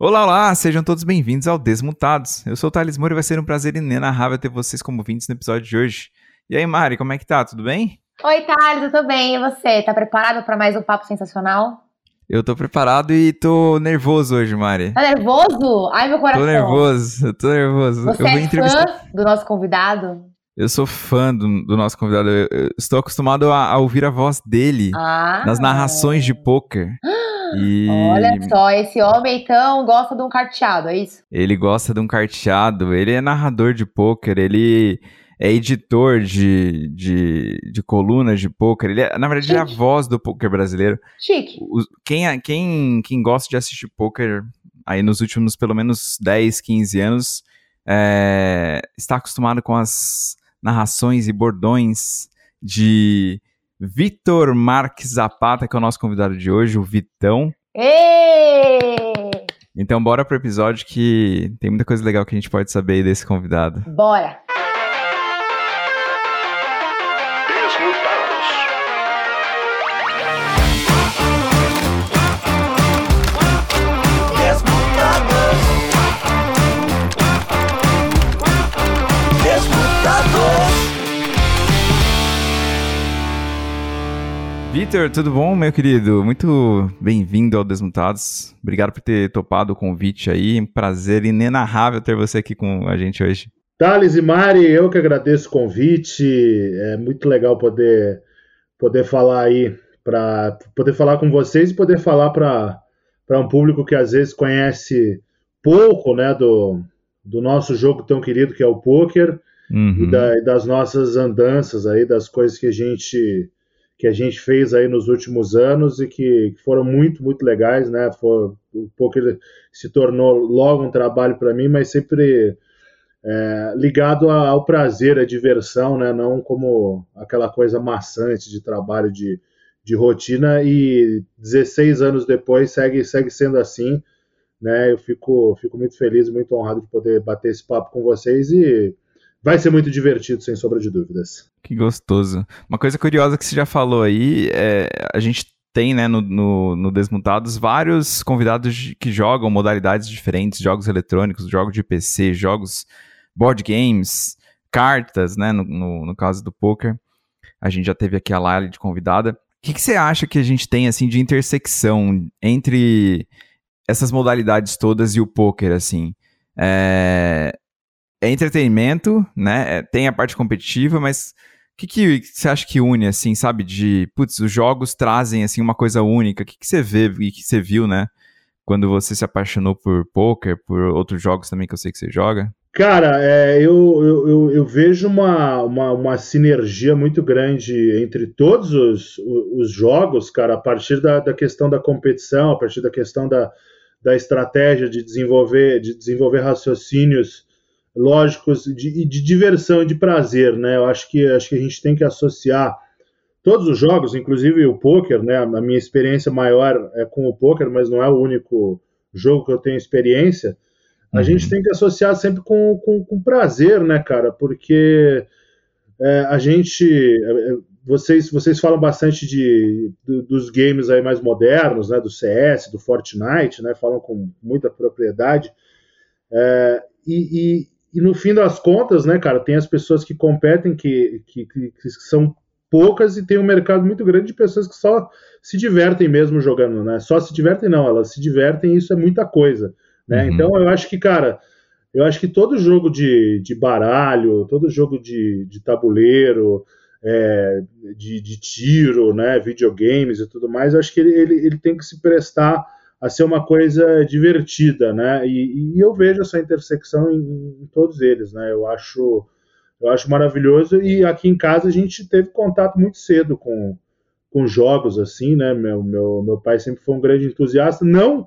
Olá, olá, sejam todos bem-vindos ao Desmutados. Eu sou o Thales Moura e vai ser um prazer inenarrável ter vocês como ouvintes no episódio de hoje. E aí, Mari, como é que tá? Tudo bem? Oi, Thales, eu tô bem. E você? Tá preparado para mais um papo sensacional? Eu tô preparado e tô nervoso hoje, Mari. Tá nervoso? Ai, meu coração. Tô nervoso, eu tô nervoso. Você eu é entrevistar... fã do nosso convidado? Eu sou fã do, do nosso convidado. Eu, eu estou acostumado a, a, ouvir a voz dele ah. nas narrações de pôquer. E... Olha só, esse homem então gosta de um carteado, é isso? Ele gosta de um carteado, ele é narrador de pôquer, ele é editor de, de, de colunas de pôquer, ele é, na verdade, ele é a voz do pôquer brasileiro. Chique. O, quem, quem, quem gosta de assistir pôquer aí nos últimos pelo menos 10, 15 anos é, está acostumado com as narrações e bordões de Vitor Marques Zapata, que é o nosso convidado de hoje, o Vitão. Ei! Então bora pro episódio que tem muita coisa legal que a gente pode saber desse convidado. Bora! Vitor, tudo bom, meu querido? Muito bem-vindo ao Desmutados. Obrigado por ter topado o convite aí. prazer inenarrável ter você aqui com a gente hoje. Thales e Mari, eu que agradeço o convite. É muito legal poder, poder falar aí, para poder falar com vocês e poder falar para um público que às vezes conhece pouco né, do, do nosso jogo tão querido que é o poker uhum. e, da, e das nossas andanças aí, das coisas que a gente que a gente fez aí nos últimos anos e que, que foram muito, muito legais, né? Foi, um pouco se tornou logo um trabalho para mim, mas sempre é, ligado ao prazer, à diversão, né? Não como aquela coisa maçante de trabalho, de, de rotina. E 16 anos depois segue, segue sendo assim, né? Eu fico, fico muito feliz, muito honrado de poder bater esse papo com vocês e vai ser muito divertido, sem sombra de dúvidas. Que gostoso. Uma coisa curiosa que você já falou aí, é, a gente tem né, no, no, no vários convidados que jogam modalidades diferentes, jogos eletrônicos, jogos de PC, jogos board games, cartas, né, no, no, no caso do poker. A gente já teve aqui a Lali de convidada. O que, que você acha que a gente tem assim de intersecção entre essas modalidades todas e o poker, assim? É, é entretenimento, né? É, tem a parte competitiva, mas o que, que você acha que une, assim, sabe? De, putz, os jogos trazem, assim, uma coisa única. O que, que você vê e que você viu, né? Quando você se apaixonou por poker, por outros jogos também que eu sei que você joga? Cara, é, eu, eu, eu, vejo uma, uma, uma, sinergia muito grande entre todos os, os jogos, cara, a partir da, da questão da competição, a partir da questão da, da estratégia de desenvolver, de desenvolver raciocínios lógicos de, de diversão e de prazer, né? Eu acho que, acho que a gente tem que associar todos os jogos, inclusive o poker, né? A minha experiência maior é com o poker, mas não é o único jogo que eu tenho experiência. A uhum. gente tem que associar sempre com, com, com prazer, né, cara? Porque é, a gente. É, vocês, vocês falam bastante de, do, dos games aí mais modernos, né? Do CS, do Fortnite, né? Falam com muita propriedade. É, e, e no fim das contas, né, cara, tem as pessoas que competem que, que, que, são poucas e tem um mercado muito grande de pessoas que só se divertem mesmo jogando, né? Só se divertem não, elas se divertem e isso é muita coisa, né? Uhum. Então eu acho que, cara, eu acho que todo jogo de, de baralho, todo jogo de, de tabuleiro, é, de, de tiro, né, videogames e tudo mais, eu acho que ele, ele, ele tem que se prestar a ser uma coisa divertida, né? E, e eu vejo essa intersecção em, em, todos eles, né? Eu acho, eu acho maravilhoso e aqui em casa a gente teve contato muito cedo com, com jogos assim, né? Meu, meu, meu pai sempre foi um grande entusiasta, não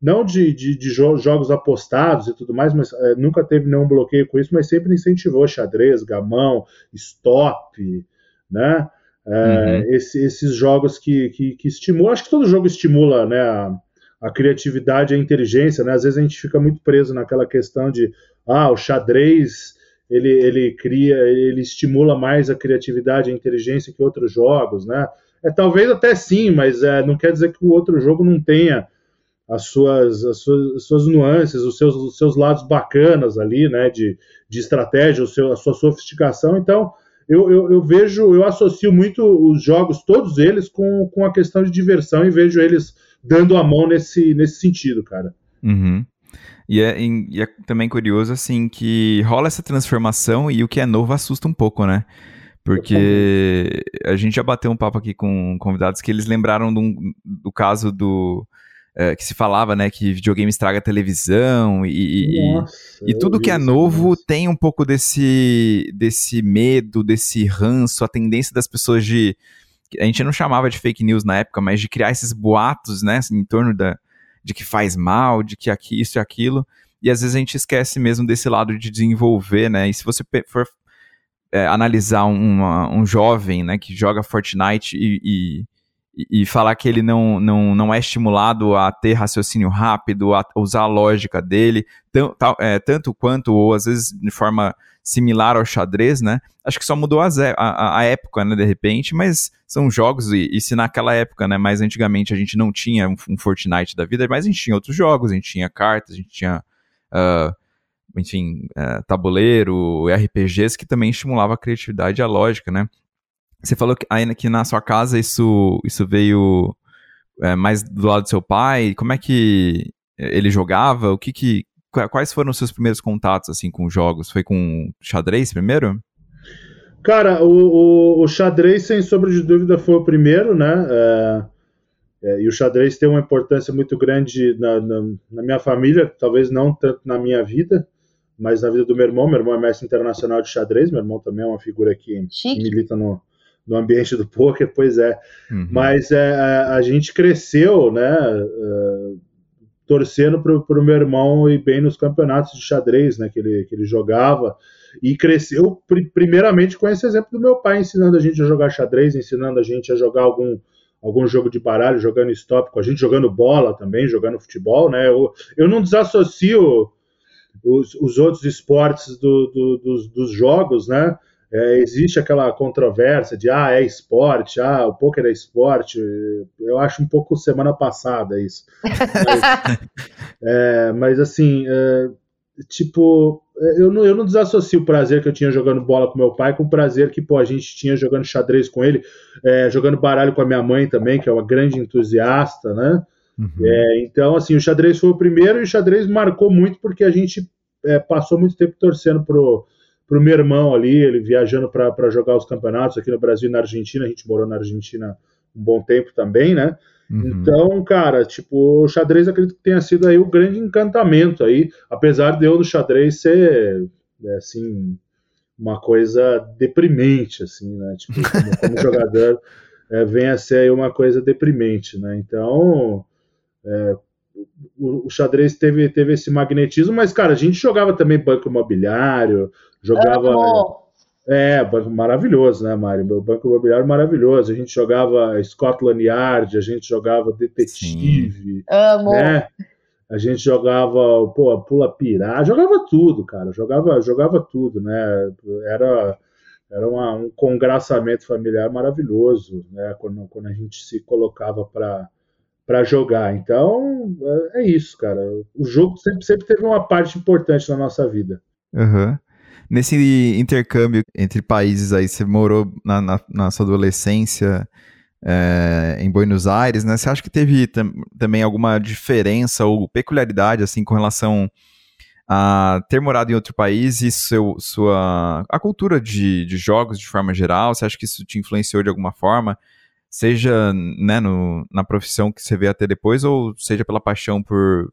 não de, de, de jogos apostados e tudo mais, mas é, nunca teve nenhum bloqueio com isso, mas sempre incentivou xadrez, gamão, stop, né? É, uhum. esse, esses jogos que, que, que estimulam, acho que todo jogo estimula né, a, a criatividade e a inteligência, né? Às vezes a gente fica muito preso naquela questão de ah, o xadrez ele, ele cria, ele estimula mais a criatividade e a inteligência que outros jogos, né? É talvez até sim, mas é, não quer dizer que o outro jogo não tenha as suas, as suas, as suas nuances, os seus, os seus lados bacanas ali, né, de, de estratégia, o seu, a sua sofisticação. Então, eu, eu, eu, vejo, eu associo muito os jogos, todos eles, com, com a questão de diversão e vejo eles dando a mão nesse, nesse sentido, cara. Uhum. E é, e é também curioso, assim, que rola essa transformação e o que é novo assusta um pouco, né? Porque a gente já bateu um papo aqui com convidados que eles lembraram do, do caso do. É, que se falava, né, que videogame estraga televisão e, Nossa, e, e tudo que é novo isso. tem um pouco desse, desse medo, desse ranço, a tendência das pessoas de. A gente não chamava de fake news na época, mas de criar esses boatos, né, em torno da, de que faz mal, de que aqui, isso e aquilo. E às vezes a gente esquece mesmo desse lado de desenvolver, né? E se você for é, analisar uma, um jovem né, que joga Fortnite e, e, e, falar que ele não, não, não é estimulado a ter raciocínio rápido, a usar a lógica dele, é, tanto quanto, ou às vezes de forma similar ao xadrez, né? Acho que só mudou a, a, a época, né, de repente, mas são jogos, e, e, se naquela época, né, mais antigamente a gente não tinha um, um, Fortnite da vida, mas a gente tinha outros jogos, a gente tinha cartas, a gente tinha... Uh, enfim, é, tabuleiro, RPGs, que também estimulava a criatividade e a lógica, né? Você falou que ainda que na sua casa isso, isso veio é, mais do lado do seu pai. Como é que ele jogava? O que que quais foram os seus primeiros contatos assim com jogos? Foi com xadrez primeiro? Cara, o, o, o xadrez sem sombra de dúvida foi o primeiro, né? É, é, e o xadrez tem uma importância muito grande na, na, na, minha família, talvez não tanto na minha vida, mas na vida do meu irmão, meu irmão é mestre internacional de xadrez, meu irmão também é uma figura que, que milita no, no ambiente do poker, pois é. Uhum. Mas é, a, a, gente cresceu, né, uh, torcendo para o meu irmão ir bem nos campeonatos de xadrez, né, que ele, que ele jogava, e cresceu pr primeiramente com esse exemplo do meu pai, ensinando a gente a jogar xadrez, ensinando a gente a jogar algum algum jogo de baralho, jogando stop com a gente, jogando bola também, jogando futebol, né? Eu, eu não desassocio os, os outros esportes do, do, dos, dos, jogos, né? É, existe aquela controvérsia de ah, é esporte, ah, o poker é esporte. Eu acho um pouco semana passada isso. mas, é, mas assim, é, tipo, eu não, eu não desassocio o prazer que eu tinha jogando bola com meu pai com o prazer que pô, a gente tinha jogando xadrez com ele, é, jogando baralho com a minha mãe também, que é uma grande entusiasta, né? Uhum. É, então, assim, o xadrez foi o primeiro e o xadrez marcou muito porque a gente é, passou muito tempo torcendo pro, pro meu irmão ali, ele viajando para jogar os campeonatos aqui no Brasil e na Argentina. A gente morou na Argentina um bom tempo também, né? Uhum. Então, cara, tipo, o xadrez acredito que tenha sido aí o grande encantamento aí, apesar de eu no xadrez ser, é, assim, uma coisa deprimente, assim, né? Tipo, como, como jogador, é, vem a ser aí uma coisa deprimente, né? Então, é, o, o, xadrez teve, teve esse magnetismo, mas, cara, a gente jogava também banco imobiliário, jogava. Amo. É, banco maravilhoso, né, Mário? O banco imobiliário maravilhoso. A gente jogava Scotland Yard, a gente jogava Detetive. Sim. Amo. Né? A gente jogava, pô, pula pirata, jogava tudo, cara. Jogava, jogava tudo, né? Era era uma, um congraçamento familiar maravilhoso, né? Quando, quando a gente se colocava para para jogar. Então, é, é isso, cara. O jogo sempre, sempre teve uma parte importante na nossa vida. Uhum. Nesse intercâmbio entre países aí, você morou na, na, na sua adolescência é, em Buenos Aires, né? Você acha que teve tam, também alguma diferença ou peculiaridade, assim, com relação a ter morado em outro país e seu, sua, a cultura de, de jogos de forma geral? Você acha que isso te influenciou de alguma forma? seja né, no, na profissão que você vê até depois, ou seja pela paixão por,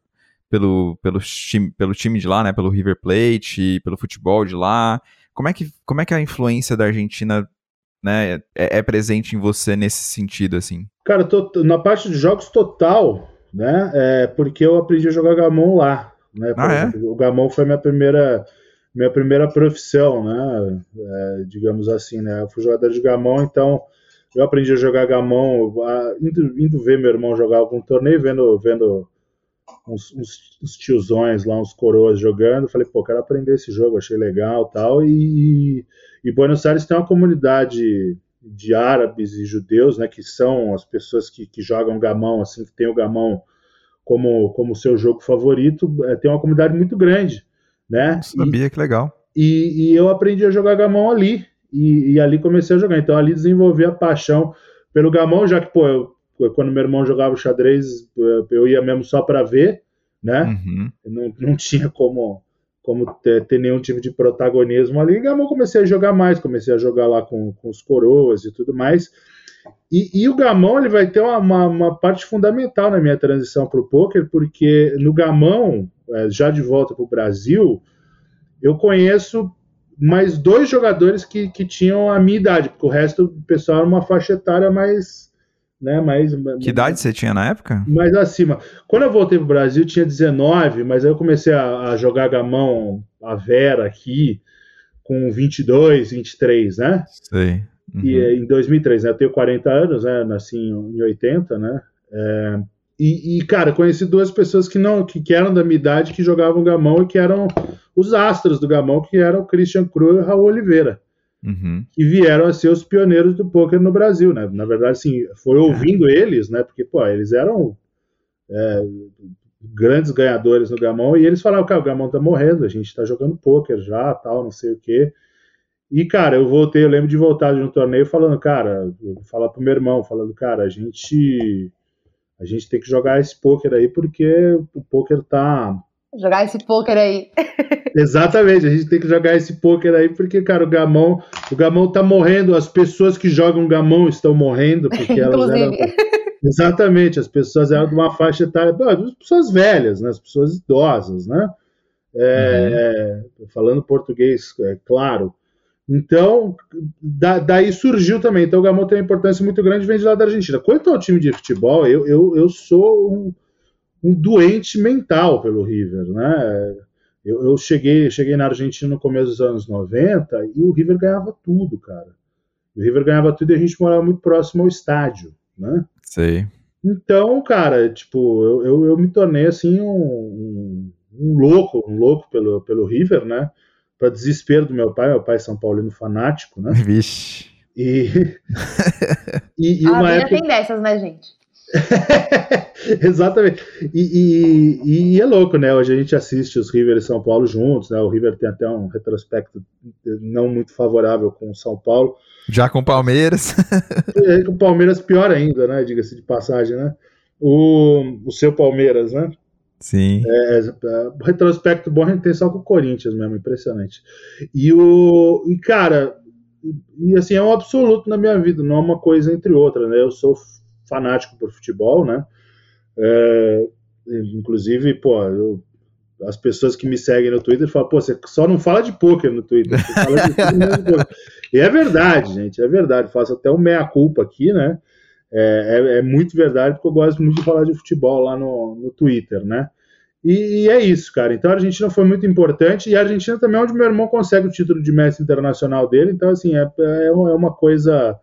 pelo, pelo, time, pelo time de lá, né, pelo River Plate, pelo futebol de lá. Como é que, como é que a influência da Argentina né, é, é presente em você nesse sentido, assim? Cara, tô, na parte de jogos total, né, é porque eu aprendi a jogar gamão lá, né, ah, é? o gamão foi minha primeira minha primeira profissão, né, é, digamos assim, né, eu fui jogador de gamão, então eu aprendi a jogar gamão indo, indo ver meu irmão jogar algum torneio, vendo, vendo uns, uns, uns, tiozões lá, uns coroas jogando. Falei, pô, quero aprender esse jogo, achei legal tal. E, e Buenos Aires tem uma comunidade de árabes e judeus, né, que são as pessoas que, que jogam gamão, assim, que tem o gamão como, como seu jogo favorito, é, tem uma comunidade muito grande, né? Sabia, e, que legal. E, e, eu aprendi a jogar gamão ali, e, e, ali comecei a jogar. Então ali desenvolvi a paixão pelo gamão, já que, pô, eu, quando meu irmão jogava xadrez, eu ia mesmo só para ver, né? Uhum. Não, não tinha como como ter, ter, nenhum tipo de protagonismo ali. Gamão comecei a jogar mais, comecei a jogar lá com, com os coroas e tudo mais. E, e, o gamão ele vai ter uma, uma, uma parte fundamental na minha transição para o poker, porque no gamão, é, já de volta para o Brasil, eu conheço mais dois jogadores que, que tinham a minha idade, porque o resto do pessoal era uma faixa etária mais. Né, mais que idade você tinha na época? Mais acima. Quando eu voltei para o Brasil, tinha 19, mas aí eu comecei a, a jogar gamão, a Vera aqui, com 22, 23, né? Sei. Uhum. E em 2003, né? Eu tenho 40 anos, né? Nasci em 80, né? É, e, e, cara, conheci duas pessoas que não que, que, eram da minha idade, que jogavam gamão e que eram os astros do gamão, que eram o Christian Cru e o Raul Oliveira. Uhum. Que vieram a ser os pioneiros do poker no Brasil, né? Na verdade, assim, foi ouvindo é. eles, né? Porque, pô, eles eram é, grandes ganhadores no gamão e eles falavam, cara, o gamão tá morrendo, a gente tá jogando poker já, tal, não sei o quê. E, cara, eu voltei, eu lembro de voltar de um torneio falando, cara, falar pro meu irmão, falando, cara, a gente a gente tem que jogar esse poker aí porque o poker tá jogar esse poker aí. Exatamente, a gente tem que jogar esse poker aí porque, cara, o gamão, o gamão tá morrendo, as pessoas que jogam gamão estão morrendo porque elas eram Exatamente, as pessoas eram de uma faixa etária, as pessoas velhas, né, as pessoas idosas, né? É, uhum. Falando português, é claro. Então, da, daí surgiu também. Então, o Gamão tem uma importância muito grande vem de lá da Argentina. Quanto ao time de futebol, eu, eu, eu sou um, um doente mental pelo River, né? Eu, eu, cheguei, cheguei na Argentina no começo dos anos 90 e o River ganhava tudo, cara. O River ganhava tudo e a gente morava muito próximo ao estádio, né? Sei. Então, cara, tipo, eu, eu, eu me tornei assim um, um, um, louco, um louco pelo, pelo River, né? para desespero do meu pai, meu pai é São Paulino fanático, né? Vixe. E, e, e uma época... tem dessas, né, gente? Exatamente. E, e, e, é louco, né? Hoje a gente assiste os River e São Paulo juntos, né? O River tem até um retrospecto não muito favorável com o São Paulo. Já com o Palmeiras. é, com o Palmeiras pior ainda, né? Diga-se de passagem, né? O, o seu Palmeiras, né? Sim. É, é, retrospecto bom a gente tem só com o Corinthians mesmo, impressionante. E o. E, cara, e assim, é um absoluto na minha vida, não é uma coisa entre outras, né? Eu sou fanático por futebol, né? É, inclusive, pô, eu, as pessoas que me seguem no Twitter falam, pô, você só não fala de poker no Twitter, E é verdade, gente, é verdade. Faço até um meia-culpa aqui, né? É, é, é, muito verdade, porque eu gosto muito de falar de futebol lá no, no Twitter, né? E, e, é isso, cara. Então a Argentina foi muito importante, e a Argentina também é onde meu irmão consegue o título de mestre internacional dele, então, assim, é, é, é uma coisa.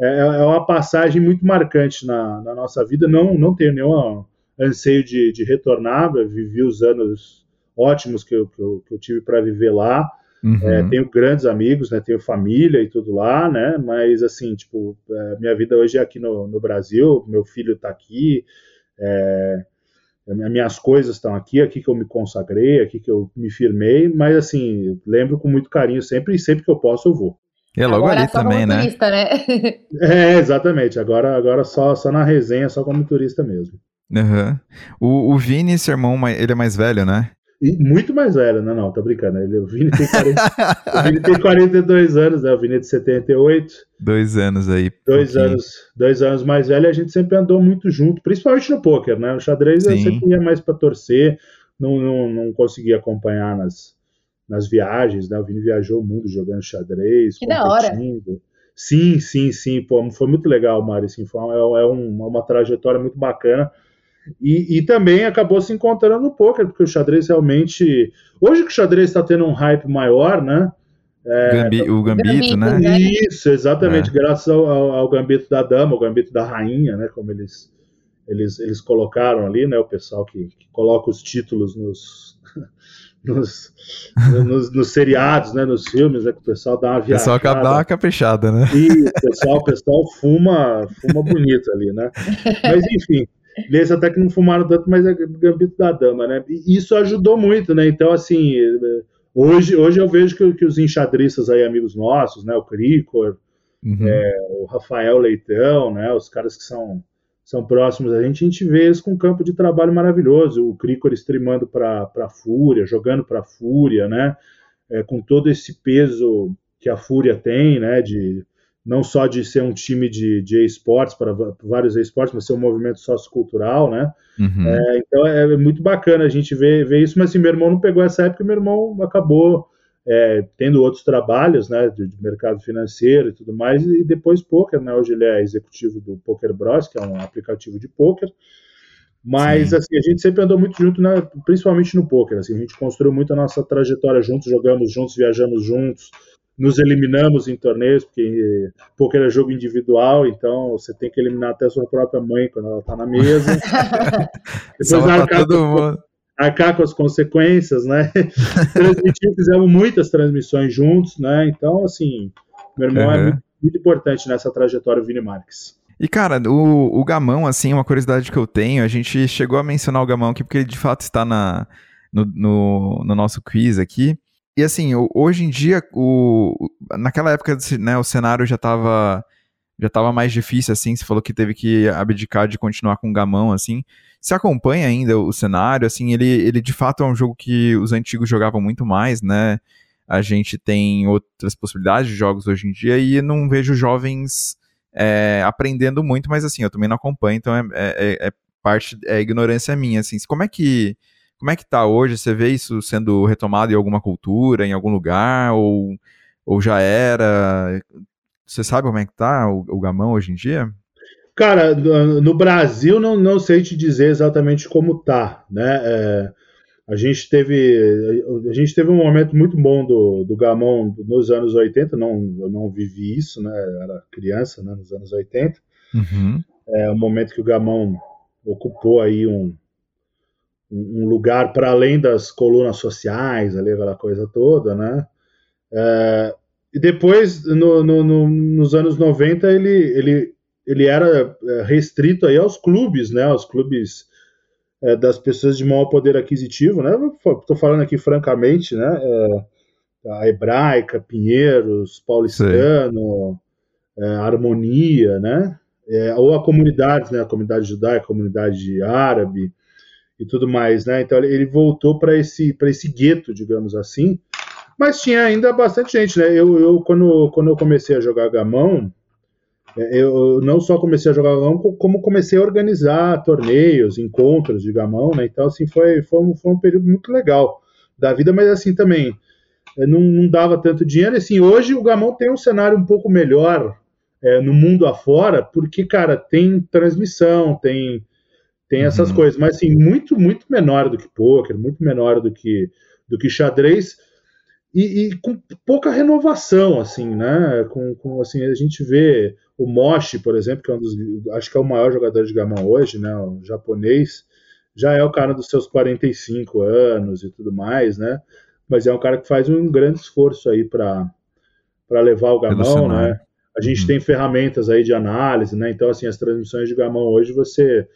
É, é, uma passagem muito marcante na, na, nossa vida. Não, não tenho nenhum anseio de, de retornar, eu vivi os anos ótimos que eu, que eu, que eu tive para viver lá. Uhum. É, tenho grandes amigos, né? Tenho família e tudo lá, né? Mas assim, tipo, é, minha vida hoje é aqui no, no Brasil, meu filho está aqui, é, minhas coisas estão aqui, aqui que eu me consagrei, aqui que eu me firmei, mas assim, lembro com muito carinho sempre e sempre que eu posso eu vou. E é logo agora ali também, né? Turista, né? é, exatamente. Agora, agora só, só na resenha, só como turista mesmo. Uhum. O, o Vini, seu irmão, ele é mais velho, né? E muito mais velho, não, não, tô brincando. Ele, o, Vini tem 40, o Vini tem 42 anos, né? O Vini é de 78. Dois anos aí. Dois anos, dois anos mais velho, a gente sempre andou muito junto, principalmente no poker, né? No xadrez Sim. eu sempre ia mais para torcer, não, não, não conseguia acompanhar nas, nas viagens, né? O Vini viajou o mundo jogando xadrez, que da hora. Sim, sim, sim, pô, foi muito legal, Mário, assim, foi, é, é uma, uma trajetória muito bacana. E, e, também acabou se encontrando no poker, porque o xadrez realmente. Hoje que o xadrez está tendo um hype maior, né? É, Gambi, o gambito, gambito, né? né? Isso, exatamente, é. graças ao, ao, gambito da dama, o gambito da rainha, né? Como eles, eles, eles colocaram ali, né? O pessoal que, que coloca os títulos nos, nos, nos, nos, seriados, né? Nos filmes, né? Que o pessoal dá uma viajada. O pessoal dá uma caprichada, né? E o pessoal, o pessoal fuma, fuma bonito ali, né? Mas enfim. Eles até que não fumaram tanto, mas é Gambito da Dama, né? E isso ajudou muito, né? Então, assim, hoje, hoje eu vejo que, que os enxadristas aí, amigos nossos, né? O Cricor, uhum. é, o Rafael Leitão, né? Os caras que são, são próximos a gente, a gente vê eles com um campo de trabalho maravilhoso. O Cricor streamando para Fúria, jogando para Fúria, né? É, com todo esse peso que a Fúria tem, né? De não só de ser um time de, de esportes para vários esportes, mas ser um movimento sociocultural, né? Uhum. É, então é, é, muito bacana a gente ver, ver isso, mas assim, meu irmão não pegou essa época, meu irmão acabou é, tendo outros trabalhos, né, de, de, mercado financeiro e tudo mais, e depois poker, né? Hoje ele é executivo do Poker Bros, que é um aplicativo de poker. Mas Sim. assim, a gente sempre andou muito junto, né, principalmente no poker. Assim, a gente construiu muito a nossa trajetória juntos, jogamos juntos, viajamos juntos, nos eliminamos em torneios, porque poker é jogo individual, então você tem que eliminar até a sua própria mãe quando ela está na mesa. Depois arcar, com, arcar com as consequências, né? Transmitir, fizemos muitas transmissões juntos, né? Então, assim, meu irmão uhum. é muito, muito, importante nessa trajetória Vini Marques. E, cara, o, o Gamão, assim, uma curiosidade que eu tenho, a gente chegou a mencionar o Gamão aqui porque ele de fato está na, no, no, no nosso quiz aqui. E assim, hoje em dia, o, naquela época, né, o cenário já estava já tava mais difícil, assim, você falou que teve que abdicar de continuar com o gamão, assim. Você acompanha ainda o cenário, assim, ele, ele de fato é um jogo que os antigos jogavam muito mais, né? A gente tem outras possibilidades de jogos hoje em dia e não vejo jovens é, aprendendo muito, mas assim, eu também não acompanho, então é, é, é parte, é ignorância minha, assim. Como é que como é que tá hoje? Você vê isso sendo retomado em alguma cultura, em algum lugar, ou, ou já era? Você sabe como é que tá o, o gamão hoje em dia? Cara, no Brasil não, não sei te dizer exatamente como tá, né? É, a gente teve a gente teve um momento muito bom do, do gamão nos anos 80, não, eu não vivi isso, né? Era criança, né? Nos anos 80. Uhum. É um momento que o gamão ocupou aí um, um lugar para além das colunas sociais, ali, aquela coisa toda, né? É, e depois, no, no, no, nos anos 90, ele, ele, ele era é, restrito aí aos clubes, né? Aos clubes é, das pessoas de maior poder aquisitivo, né? Estou falando aqui francamente, né? É, a Hebraica, Pinheiros, Paulistano, é, Harmonia, né? É, ou a comunidade, né? A comunidade judaica, a comunidade árabe, e tudo mais, né? Então ele voltou para esse esse gueto, digamos assim. Mas tinha ainda bastante gente, né? Eu, eu quando, quando eu comecei a jogar gamão, é, eu não só comecei a jogar gamão, como comecei a organizar torneios, encontros de gamão, né? Então assim foi foi um, foi um período muito legal da vida, mas assim também é, não, não dava tanto dinheiro. Assim, hoje o gamão tem um cenário um pouco melhor é, no mundo afora, porque cara tem transmissão, tem tem essas uhum. coisas, mas assim, muito, muito menor do que poker, muito menor do que, do que xadrez, e, e com pouca renovação, assim, né? Com, com, assim, a gente vê o Moshi, por exemplo, que é um dos, acho que é o maior jogador de gamão hoje, né? O japonês, já é o cara dos seus 45 anos e tudo mais, né? Mas é um cara que faz um grande esforço aí para levar o gamão, né? A gente uhum. tem ferramentas aí de análise, né? Então, assim, as transmissões de gamão hoje você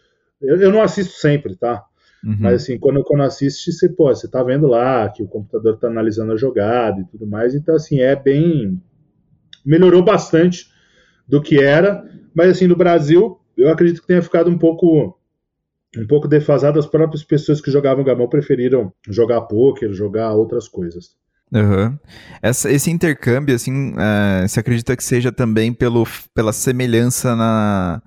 eu, eu não assisto sempre, tá? Uhum. Mas assim, quando, quando assiste, você, pô, você tá vendo lá que o computador tá analisando a jogada e tudo mais. Então, assim, é bem. Melhorou bastante do que era. Mas assim, no Brasil, eu acredito que tenha ficado um pouco um pouco defasado. As próprias pessoas que jogavam gamão preferiram jogar poker, jogar outras coisas. Uhum. Essa, esse intercâmbio, assim, é, você acredita que seja também pelo, pela semelhança na,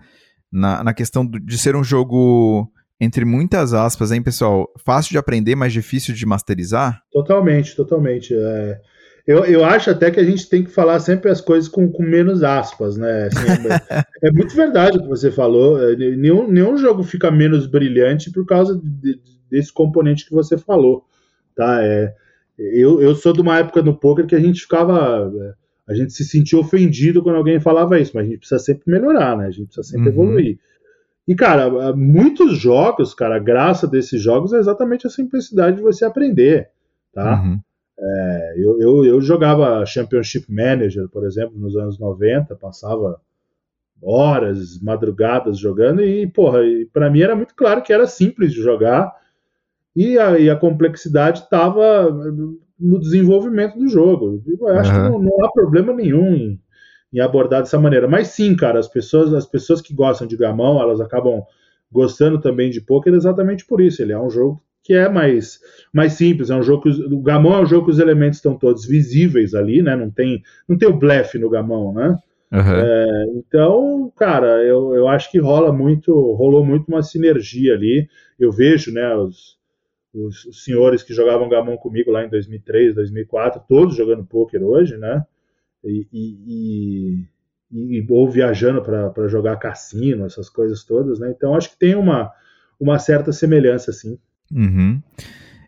na, na questão de ser um jogo, entre muitas aspas, hein, pessoal, fácil de aprender, mas difícil de masterizar? Totalmente, totalmente. É, eu, eu acho até que a gente tem que falar sempre as coisas com, com menos aspas, né? Assim, é, é, muito verdade o que você falou. É, nenhum, nenhum jogo fica menos brilhante por causa de, desse componente que você falou, tá? É, eu, eu sou de uma época no poker que a gente ficava é, a gente se sentia ofendido quando alguém falava isso, mas a gente precisa sempre melhorar, né? A gente precisa sempre uhum. evoluir. E, cara, muitos jogos, cara, a graça desses jogos é exatamente a simplicidade de você aprender, tá? Uhum. É, eu, eu, eu, jogava Championship Manager, por exemplo, nos anos 90, passava horas, madrugadas jogando, e, porra, para mim era muito claro que era simples de jogar, e a, e a complexidade estava no desenvolvimento do jogo. Eu acho uhum. que não, não, há problema nenhum em, em, abordar dessa maneira. Mas sim, cara, as pessoas, as pessoas que gostam de gamão, elas acabam gostando também de poker exatamente por isso. Ele é um jogo que é mais, mais simples, é um jogo que os, o gamão é um jogo que os elementos estão todos visíveis ali, né? Não tem, não tem o blefe no gamão, né? Uhum. É, então, cara, eu, eu acho que rola muito, rolou muito uma sinergia ali. Eu vejo, né, os, os, os senhores que jogavam gamão comigo lá em 2003, 2004, todos jogando poker hoje, né? E, e, e, ou viajando para jogar cassino, essas coisas todas, né? Então, acho que tem uma, uma certa semelhança, sim. Uhum.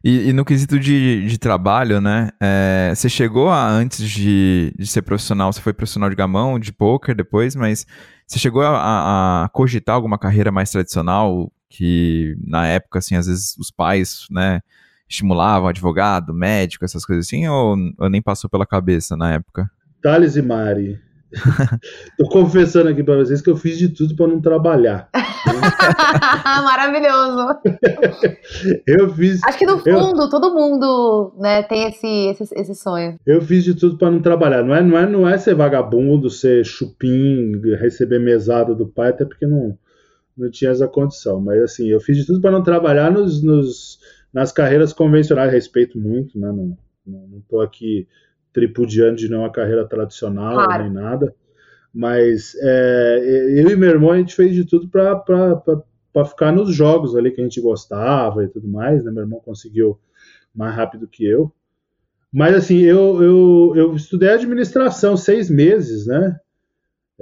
E, e, no quesito de, de trabalho, né? É, você chegou a, antes de, de ser profissional, você foi profissional de gamão, de poker depois, mas você chegou a, a, cogitar alguma carreira mais tradicional que na época, assim, às vezes os pais, né, estimulavam advogado, médico, essas coisas assim, ou, ou nem passou pela cabeça na época? Thales e Mari, Tô confessando aqui para vocês que eu fiz de tudo para não trabalhar. Maravilhoso. eu fiz. Acho que no fundo eu, todo mundo, né, tem esse, esse, esse sonho. Eu fiz de tudo para não trabalhar. Não é, não é, não é ser vagabundo, ser chupim, receber mesada do pai, até porque não, não tinha essa condição. Mas assim, eu fiz de tudo para não trabalhar nos, nos, nas carreiras convencionais. Respeito muito, né? Não, não, não tô aqui tripudiando de não uma carreira tradicional claro. nem nada. Mas é, eu e meu irmão a gente fez de tudo para ficar nos jogos ali que a gente gostava e tudo mais. Né? Meu irmão conseguiu mais rápido que eu. Mas assim, eu, eu, eu estudei administração seis meses, né?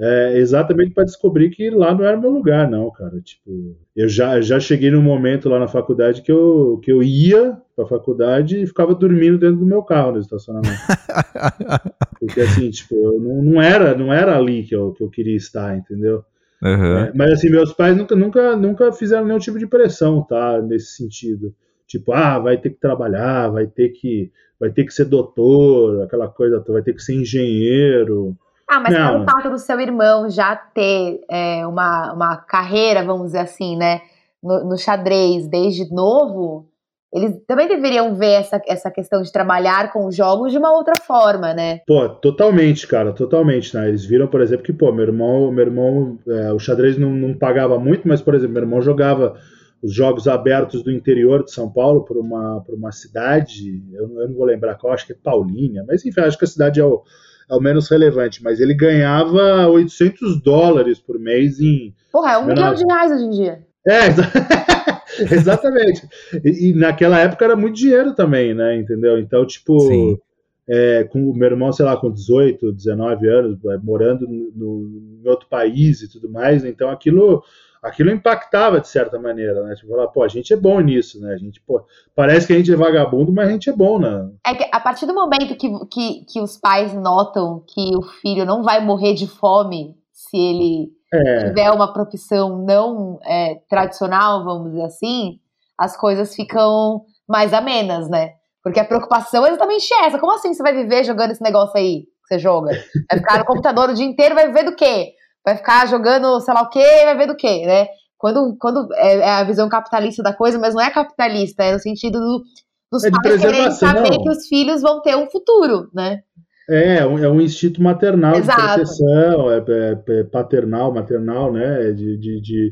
É, exatamente para descobrir que lá não era meu lugar, não, cara. Tipo, eu já, já cheguei num momento lá na faculdade que eu, que eu ia para a faculdade e ficava dormindo dentro do meu carro no estacionamento. Porque assim, tipo, não, não, era, não era ali que eu, que eu queria estar, entendeu? Uhum. É, mas assim, meus pais nunca, nunca, nunca fizeram nenhum tipo de pressão, tá? Nesse sentido. Tipo, ah, vai ter que trabalhar, vai ter que, vai ter que ser doutor, aquela coisa, vai ter que ser engenheiro. Ah, mas não. pelo fato do seu irmão já ter é, uma, uma carreira, vamos dizer assim, né, no, no, xadrez desde novo, eles também deveriam ver essa, essa questão de trabalhar com os jogos de uma outra forma, né? Pô, totalmente, cara, totalmente, né? Eles viram, por exemplo, que, pô, meu irmão, meu irmão, é, o xadrez não, não pagava muito, mas, por exemplo, meu irmão jogava os jogos abertos do interior de São Paulo por uma, por uma cidade, eu, eu não vou lembrar qual, acho que é Paulínia, mas enfim, acho que a cidade é o é o menos relevante, mas ele ganhava 800 dólares por mês em. Porra, é um milhão de reais hoje em dia. É, exatamente. e, e, naquela época era muito dinheiro também, né? Entendeu? Então, tipo, é, com o meu irmão, sei lá, com 18, 19 anos, é, morando no, no, em outro país e tudo mais, então aquilo aquilo impactava de certa maneira, né? Tipo, falar, pô, a gente é bom nisso, né? A gente, pô, parece que a gente é vagabundo, mas a gente é bom, né? É que a partir do momento que, que, que os pais notam que o filho não vai morrer de fome se ele é. tiver uma profissão não é, tradicional, vamos dizer assim, as coisas ficam mais amenas, né? Porque a preocupação é exatamente essa. Como assim você vai viver jogando esse negócio aí que você joga? Vai ficar no computador o dia inteiro, vai viver do quê? Vai ficar jogando sei lá o quê, vai ver do quê, né? Quando, quando é, é, a visão capitalista da coisa, mas não é capitalista, é no sentido do, dos é pais quererem saber que os filhos vão ter um futuro, né? É, é um, é instinto maternal Exato. de proteção, é, é, é, paternal, maternal, né? De, de, de,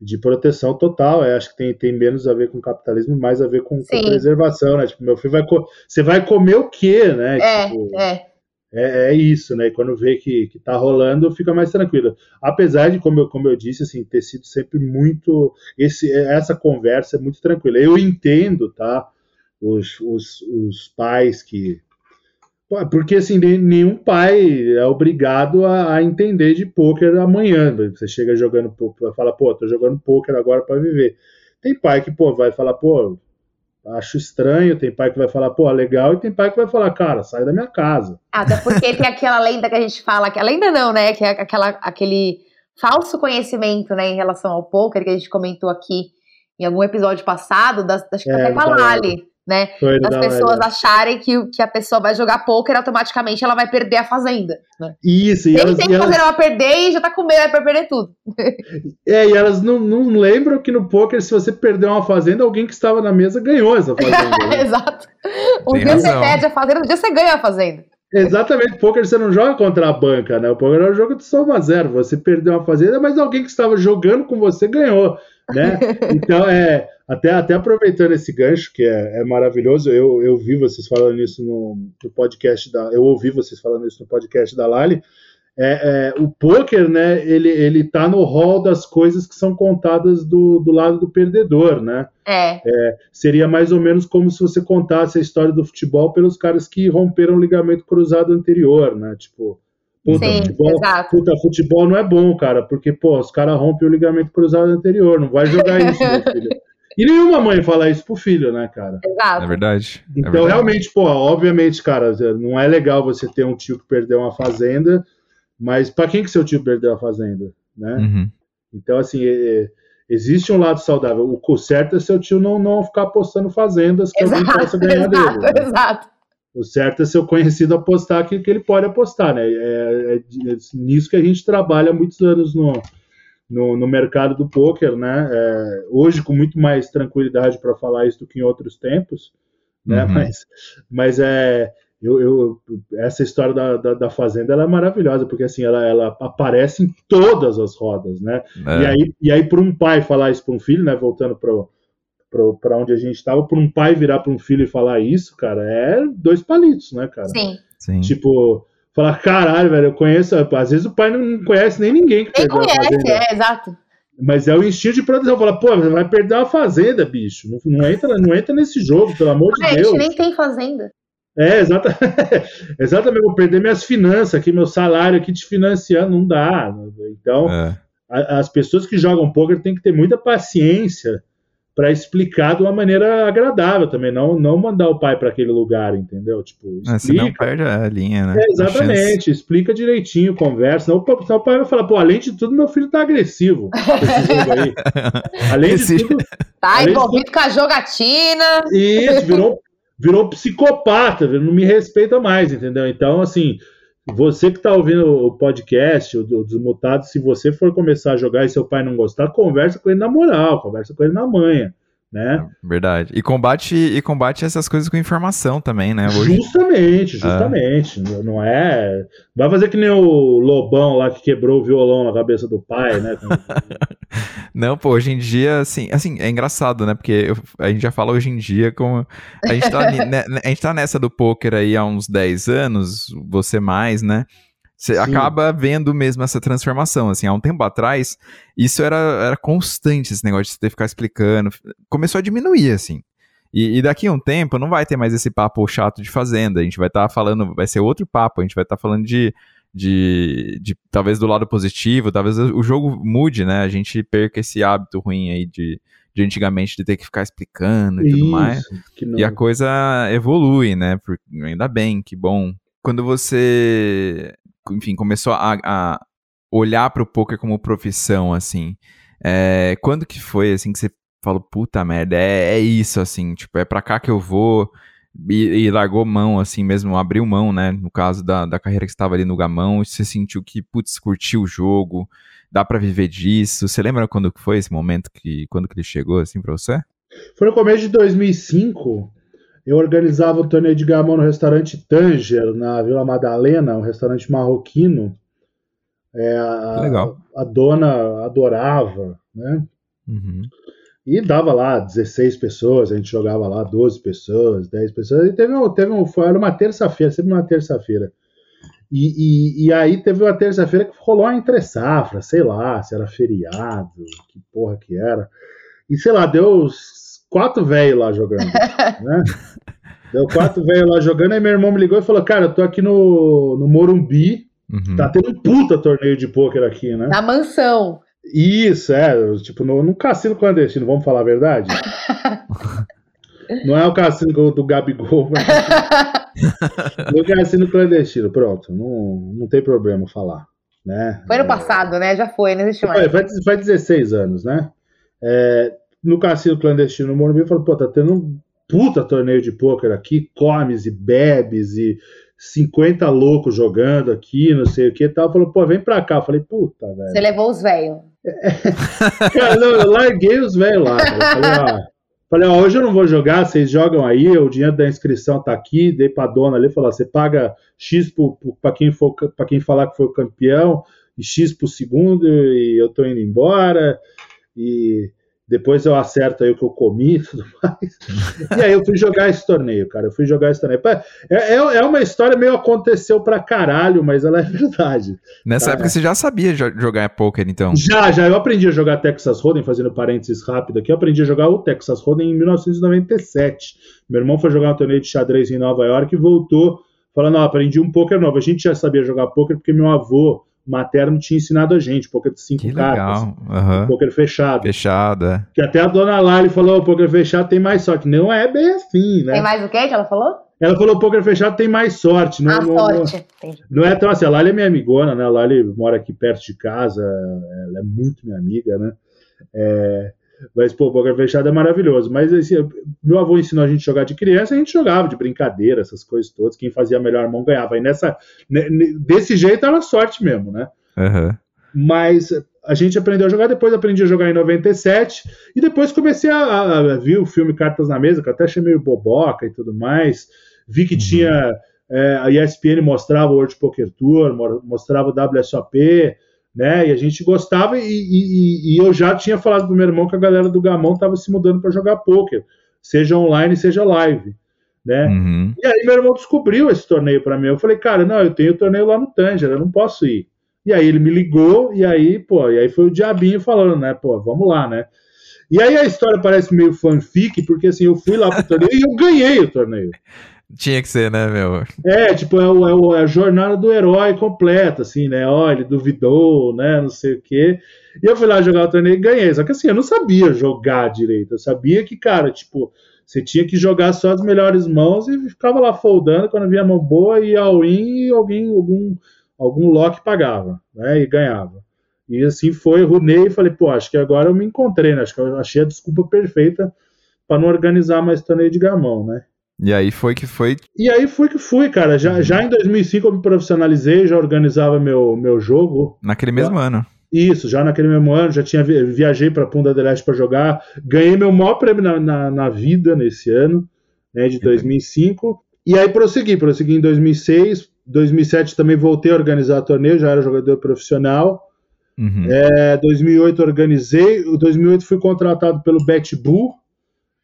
de proteção total. É, acho que tem, tem menos a ver com capitalismo e mais a ver com, com preservação, né? Tipo, meu filho vai. Você vai comer o quê, né? É, tipo, é. É, é, isso, né? E quando vê que, que tá rolando, fica mais tranquilo. Apesar de, como eu, como eu disse, assim, ter sido sempre muito. Esse, essa conversa é muito tranquila. Eu entendo, tá? Os, os, os pais que. Porque, assim, nenhum pai é obrigado a, a entender de pôquer amanhã. Você chega jogando, fala, pô, tô jogando pôquer agora para viver. Tem pai que, pô, vai falar, pô, acho estranho, tem pai que vai falar, pô, legal, e tem pai que vai falar, cara, sai da minha casa. Até porque tem aquela lenda que a gente fala, que a lenda não, né, que é aquela, aquele falso conhecimento, né, em relação ao poker, que a gente comentou aqui em algum episódio passado, das, das é, Palali, né? As pessoas acharem que, que a pessoa vai jogar poker automaticamente ela vai perder a fazenda. Né? Isso, e elas, tem que fazer elas... ela perder e já tá com medo vai perder tudo. É, e elas não, não lembram que no poker, se você perder uma fazenda, alguém que estava na mesa ganhou essa fazenda. Né? Exato. Um tem dia razão. você perde a fazenda, um dia você ganha a fazenda. Exatamente, poker você não joga contra a banca, né? O poker é um jogo de soma zero. Você perdeu uma fazenda, mas alguém que estava jogando com você ganhou, né? Então, é, até, até aproveitando esse gancho, que é, é maravilhoso, eu, eu vi vocês falando isso no, no, podcast da. Eu ouvi vocês falando isso no podcast da Lali. É, é, o poker, né, ele, ele tá no rol das coisas que são contadas do, do lado do perdedor, né? É. é. Seria mais ou menos como se você contasse a história do futebol pelos caras que romperam o ligamento cruzado anterior, né? Tipo, puta, Sim, futebol, exato. puta, futebol não é bom, cara, porque, pô, os caras rompem o ligamento cruzado anterior, não vai jogar isso, meu filho. E nenhuma mãe fala isso pro filho, né, cara? Exato. É verdade. É então, verdade. realmente, pô, obviamente, cara, não é legal você ter um tio que perdeu uma fazenda mas para quem que seu tio perdeu a fazenda, né? Uhum. Então, assim, é, é, existe um lado saudável. O certo é seu tio não, não ficar apostando fazendas que exato, alguém possa ganhar exato, dele. Né? Exato. O certo é seu conhecido apostar que, que ele pode apostar, né? É, é, é, nisso que a gente trabalha há muitos anos no, no, no mercado do poker, né? É, hoje com muito mais tranquilidade para falar isso do que em outros tempos, né? Uhum. Mas, mas é eu, eu, essa história da, da, da, Fazenda ela é maravilhosa, porque assim, ela, ela aparece em todas as rodas, né? É. E aí, e aí para um pai falar isso para um filho, né? Voltando para onde a gente estava, para um pai virar para um filho e falar isso, cara, é dois palitos, né, cara? Sim. Sim. Tipo, falar, caralho, velho, eu conheço. Às vezes o pai não conhece nem ninguém que nem conhece, é, exato. Mas é o instinto de proteção. Fala, pô, você vai perder uma fazenda, bicho. Não, não, entra, não entra nesse jogo, pelo amor de Deus. A gente nem tem fazenda. É, exata, exatamente. Vou perder minhas finanças aqui, meu salário aqui te financiando, não dá. Então, é. a, as pessoas que jogam poker têm que ter muita paciência para explicar de uma maneira agradável também, não, não mandar o pai para aquele lugar, entendeu? Tipo, explica. É, senão perde a linha, né? É, exatamente, explica direitinho, conversa. Senão, senão o pai vai falar, pô, além de tudo, meu filho tá agressivo esse jogo aí. Além de tudo. Tá envolvido com a jogatina. Isso, virou, virou psicopata, não me respeita mais, entendeu? Então, assim, você que está ouvindo o podcast, o Desmutado, se você for começar a jogar e seu pai não gostar, conversa com ele na moral, conversa com ele na manha né? É, verdade. E combate e combate essas coisas com informação também, né? Hoje... Justamente, é. justamente. É. Não é. Vai fazer que nem o Lobão lá que quebrou o violão na cabeça do pai, né? Não, pô, hoje em dia, assim, assim é engraçado, né? Porque eu, a gente já fala hoje em dia como. A gente, tá, né, a gente tá nessa do poker aí há uns 10 anos, você mais, né? Você Sim. acaba vendo mesmo essa transformação. Assim, há um tempo atrás, isso era, era constante, esse negócio de você ter que ficar explicando. Começou a diminuir, assim. E, e, daqui a um tempo não vai ter mais esse papo chato de fazenda. A gente vai estar tá falando, vai ser outro papo, a gente vai estar tá falando de, de, de, talvez do lado positivo, talvez o jogo mude, né? A gente perca esse hábito ruim aí de, de antigamente de ter que ficar explicando e Isso, tudo mais. E a coisa evolui, né? ainda bem, que bom. Quando você enfim, começou a, a olhar para o poker como profissão, assim. É, quando que foi, assim, que você falou, puta merda, é, é isso, assim, tipo, é para cá que eu vou, e, e, largou mão, assim mesmo, abriu mão, né, no caso da, da carreira que estava ali no Gamão, e você sentiu que, putz, curtiu o jogo, dá para viver disso, você lembra quando que foi esse momento, que quando que ele chegou, assim, pra você? Foi no começo de 2005, eu organizava o torneio de gamão no restaurante Tanger, na Vila Madalena, um restaurante marroquino. É, a, Legal. A, dona adorava, né? Uhum. E dava lá 16 pessoas, a gente jogava lá 12 pessoas, 10 pessoas. E teve um, teve um, foi, era uma terça-feira, sempre uma terça-feira. E, e, e, aí teve uma terça-feira que rolou entre safra, sei lá, se era feriado, que porra que era. E sei lá, deu quatro velhos lá jogando, né? Deu quatro velhos lá jogando, aí meu irmão me ligou e falou, cara, eu tô aqui no, no Morumbi, uhum. tá tendo um puta torneio de pôquer aqui, né? Na mansão. Isso, é, tipo, no, no cassino clandestino, vamos falar a verdade? Não é o cassino do, do Gabigol, mas... no cassino clandestino, pronto, não, não tem problema falar, né? Foi no passado, né? Já foi, não existe mais. Foi, faz, faz 16 anos, né? É, no cassino clandestino no Morumbi, falou, pô, tá tendo puta torneio de pôquer aqui, comes e bebes e 50 loucos jogando aqui, não sei o que tal. Falou, pô, vem pra cá. Eu falei, puta, velho. Você levou os velhos. cara, não, eu larguei os velhos lá. Falei, ó, falei, ó, hoje eu não vou jogar, vocês jogam aí, o dinheiro da inscrição tá aqui, dei pra dona ali, falou, você paga X para quem, for, pra quem falar que foi o campeão, e X pro segundo, e eu tô indo embora, e depois eu acerto aí o que eu comi e tudo mais. E aí eu fui jogar esse torneio, cara. Eu fui jogar esse torneio. É, é, é uma história meio aconteceu pra caralho, mas ela é verdade. Nessa tá? época você já sabia jogar poker, então? Já, já. Eu aprendi a jogar Texas Hold'em, fazendo parênteses rápido aqui. Eu aprendi a jogar o Texas Hold'em em 1997. Meu irmão foi jogar um torneio de xadrez em Nova York e voltou falando, ó, aprendi um poker novo. A gente já sabia jogar poker porque meu avô materno tinha ensinado a gente, poker de cinco que cartas. Uhum. Poker fechado. Fechado, é. Que até a dona Lali falou, o poker fechado tem mais sorte. Não é bem assim, né? Tem mais o quê que ela falou? Ela falou poker fechado tem mais sorte. Não, ah, não, sorte. Não, não, é tão assim, a Lali é minha amigona, né? A Lali mora aqui perto de casa, ela é muito minha amiga, né? É, mas, pô, poker fechado é maravilhoso. Mas assim, meu avô ensinou a gente a jogar de criança, a gente jogava de brincadeira, essas coisas todas. Quem fazia a melhor mão ganhava. E nessa, desse jeito era sorte mesmo, né? Uhum. Mas a gente aprendeu a jogar, depois aprendi a jogar em 97, e depois comecei a, a, a ver o filme Cartas na Mesa, que eu até achei meio boboca e tudo mais. Vi que uhum. tinha. É, a ESPN mostrava o World Poker Tour, mostrava o WSOP, né? E a gente gostava e, e, e, eu já tinha falado pro meu irmão que a galera do Gamão estava se mudando para jogar poker, seja online, seja live, né? Uhum. E aí meu irmão descobriu esse torneio para mim. Eu falei, cara, não, eu tenho torneio lá no Tanger, eu não posso ir. E aí ele me ligou e aí, pô, e aí foi o diabinho falando, né? Pô, vamos lá, né? E aí a história parece meio fanfic, porque assim, eu fui lá pro torneio e eu ganhei o torneio. Tinha que ser, né, meu? É, tipo, é, o, é, o, é, a jornada do herói completa, assim, né? Olha, ele duvidou, né? Não sei o quê. E eu fui lá jogar o torneio e ganhei. Só que assim, eu não sabia jogar direito. Eu sabia que, cara, tipo, você tinha que jogar só as melhores mãos e ficava lá foldando quando via mão boa ao win e alguém, algum, algum lock pagava, né? E ganhava. E assim foi, runei e falei, pô, acho que agora eu me encontrei, né? Acho que eu achei a desculpa perfeita para não organizar mais torneio de gamão, né? E aí foi que foi. E aí foi que fui, cara. Já, uhum. já em 2005 eu me profissionalizei, já organizava meu, meu jogo. Naquele mesmo já, ano. Isso, já naquele mesmo ano, já tinha viajei para Punta del Este para jogar. Ganhei meu maior prêmio na, na, na vida nesse ano, né, de 2005. E aí prossegui, prossegui em 2006. 2007 também voltei a organizar torneio, já era jogador profissional. Uhum. É, 2008 organizei. Em 2008 fui contratado pelo Bet Bull,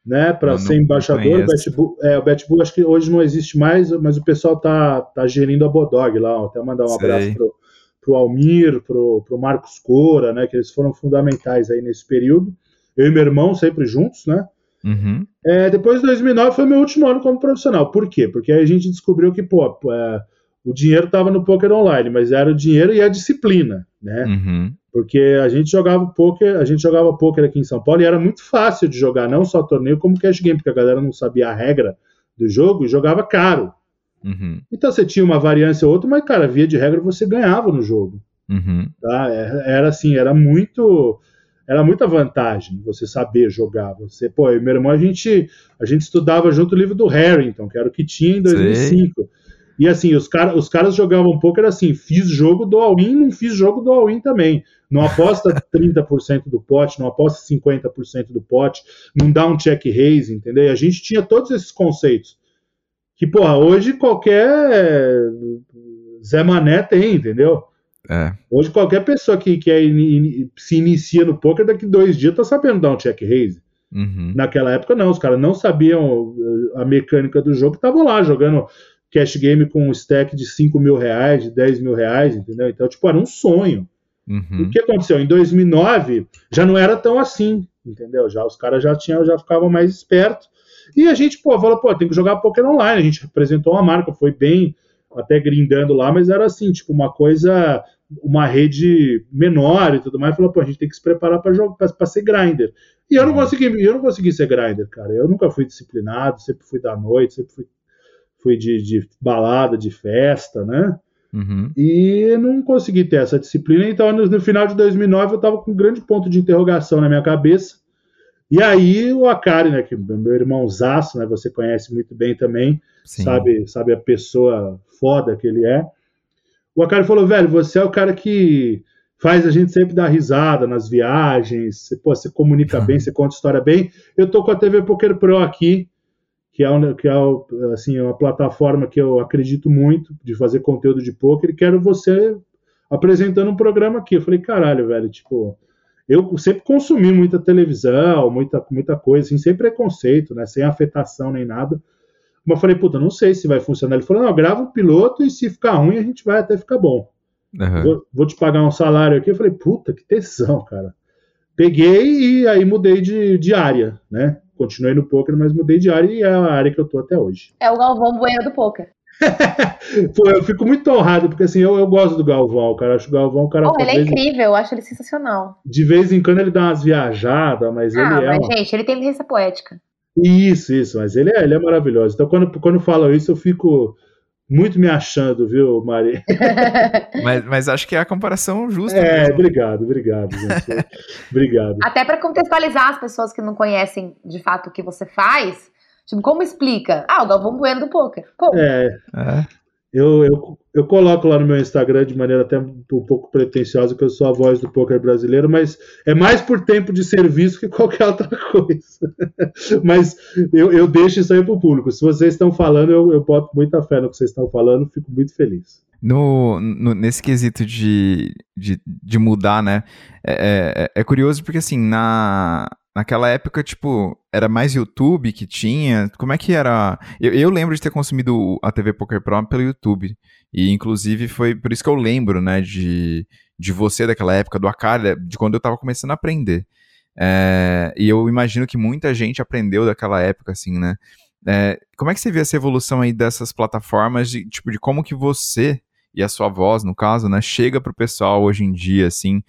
né, para ser embaixador. O Betbull, é, o Betbull acho que hoje não existe mais, mas o pessoal tá, tá gerindo a Bodog lá. Até mandar um Sei. abraço pro, pro Almir, pro, pro Marcos Cora, né, que eles foram fundamentais aí nesse período. Eu e meu irmão sempre juntos, né? Uhum. É, depois de 2009 foi meu último ano como profissional. Por quê? Porque aí a gente descobriu que, pô, é, o dinheiro estava no poker online, mas era o dinheiro e a disciplina, né? Uhum. Porque a gente jogava poker, a gente jogava poker aqui em São Paulo e era muito fácil de jogar, não só torneio como cash game, porque a galera não sabia a regra do jogo e jogava caro. Uhum. Então você tinha uma variância ou outra, mas cara, via de regra você ganhava no jogo. Uhum. Tá? É, era assim, era muito era muita vantagem você saber jogar. Você, pô, e meu irmão, a gente, a gente estudava junto o livro do Harrington, que era o que tinha em 2005. Sei. E assim, os, cara, os caras jogavam poker assim, fiz jogo do all-in, não fiz jogo do all-in também. Não aposta 30% do pote, não aposta 50% do pote, não dá um check raise, entendeu? E a gente tinha todos esses conceitos. Que, porra, hoje qualquer Zé Mané tem, entendeu? É. Hoje qualquer pessoa que, que é, se inicia no poker, daqui dois dias tá sabendo dar um check raise. Uhum. Naquela época não, os caras não sabiam a mecânica do jogo, estavam lá jogando cash game com um stack de 5 mil reais, de 10 mil reais, entendeu? Então, tipo, era um sonho. Uhum. O que aconteceu? Em 2009 já não era tão assim, entendeu? Já os caras já tinham, já ficavam mais espertos. E a gente, pô, falou, pô, tem que jogar poker online. A gente representou uma marca, foi bem até grindando lá, mas era assim, tipo, uma coisa, uma rede menor e tudo mais. Falou, pô, a gente tem que se preparar para jogar, para ser grinder. E eu não uhum. consegui, eu não consegui ser grinder, cara. Eu nunca fui disciplinado, sempre fui da noite, sempre fui fui de, de balada, de festa, né? Uhum. E não consegui ter essa disciplina. Então, no, no final de 2009, eu estava com um grande ponto de interrogação na minha cabeça. E aí o Akari, né, que meu irmão Zaço, né, você conhece muito bem também, sabe, sabe a pessoa foda que ele é. O Akari falou, velho, você é o cara que faz a gente sempre dar risada nas viagens, você, pô, você comunica bem, você conta história bem. Eu tô com a TV Poker Pro aqui, que é, que é assim, uma plataforma que eu acredito muito de fazer conteúdo de poker e quero você apresentando um programa aqui. Eu falei, caralho, velho, tipo, eu sempre consumi muita televisão, muita, muita coisa, assim, sem preconceito, né, sem afetação nem nada. Mas eu falei, puta, não sei se vai funcionar. Ele falou, não, grava o piloto e se ficar ruim a gente vai até ficar bom. Uhum. Vou, vou, te pagar um salário aqui. Eu falei, puta, que tesão, cara. Peguei e aí mudei de, de área, né? Continuei no poker, mas mudei de área e é a área que eu tô até hoje. É o Galvão Bueno do poker. Pô, eu fico muito honrado, porque assim, eu, eu gosto do Galvão, cara. Acho o Galvão, cara. Oh, ele é incrível, eu acho ele sensacional. De vez em quando ele dá umas viajadas, mas ah, ele é. Mas, uma... gente, ele tem licença poética. Isso, isso, mas ele é, ele é maravilhoso. Então, quando, quando falam isso, eu fico muito me achando, viu, Mari? mas, mas acho que é a comparação justa. É, mesmo. obrigado, obrigado, gente. obrigado. Até para contextualizar as pessoas que não conhecem de fato o que você faz, tipo, como explica? Ah, o Galvão Bueno do poker. Como? É. é. Eu, eu, eu coloco lá no meu Instagram de maneira até um pouco pretensiosa que eu sou a voz do poker brasileiro, mas é mais por tempo de serviço que qualquer outra coisa. mas eu, eu deixo isso aí para o público. Se vocês estão falando, eu, eu boto muita fé no que vocês estão falando, fico muito feliz. No, no, nesse quesito de, de, de mudar, né? É, é, é curioso porque, assim, na, Naquela época, tipo, era mais YouTube que tinha? Como é que era? Eu, eu, lembro de ter consumido a TV Poker Pro pelo YouTube. E, inclusive, foi por isso que eu lembro, né, de, de você daquela época, do Akari, de quando eu tava começando a aprender. É, e eu imagino que muita gente aprendeu daquela época, assim, né? É, como é que você vê essa evolução aí dessas plataformas, de, tipo, de como que você e a sua voz, no caso, né, chega pro pessoal hoje em dia, assim,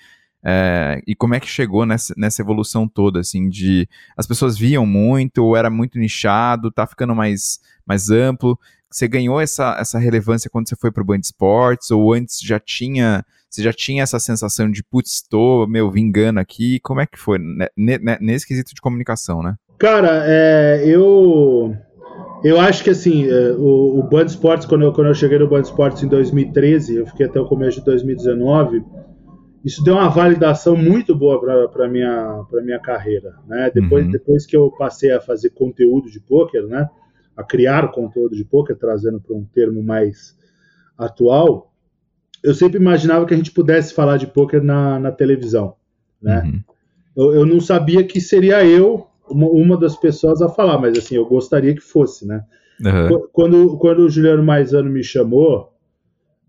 é, e como é que chegou nessa, nessa evolução toda, assim, de as pessoas viam muito, ou era muito nichado, tá ficando mais, mais amplo? Você ganhou essa, essa relevância quando você foi pro Band Esportes, ou antes já tinha, você já tinha essa sensação de, putz, tô, meu, vingando aqui, como é que foi, né, nesse quesito de comunicação, né? Cara, é, eu... Eu acho que assim, é, o, o Band Esportes, quando eu, quando eu cheguei no Band Esportes em 2013, eu fiquei até o começo de 2019, isso deu uma validação muito boa para a minha, minha carreira. Né? Depois, uhum. depois que eu passei a fazer conteúdo de poker, né? a criar conteúdo de poker, trazendo para um termo mais atual, eu sempre imaginava que a gente pudesse falar de poker na, na televisão. Né? Uhum. Eu, eu, não sabia que seria eu uma, uma, das pessoas a falar, mas assim, eu gostaria que fosse. Né? Uhum. Quando, quando o Juliano Maisano me chamou,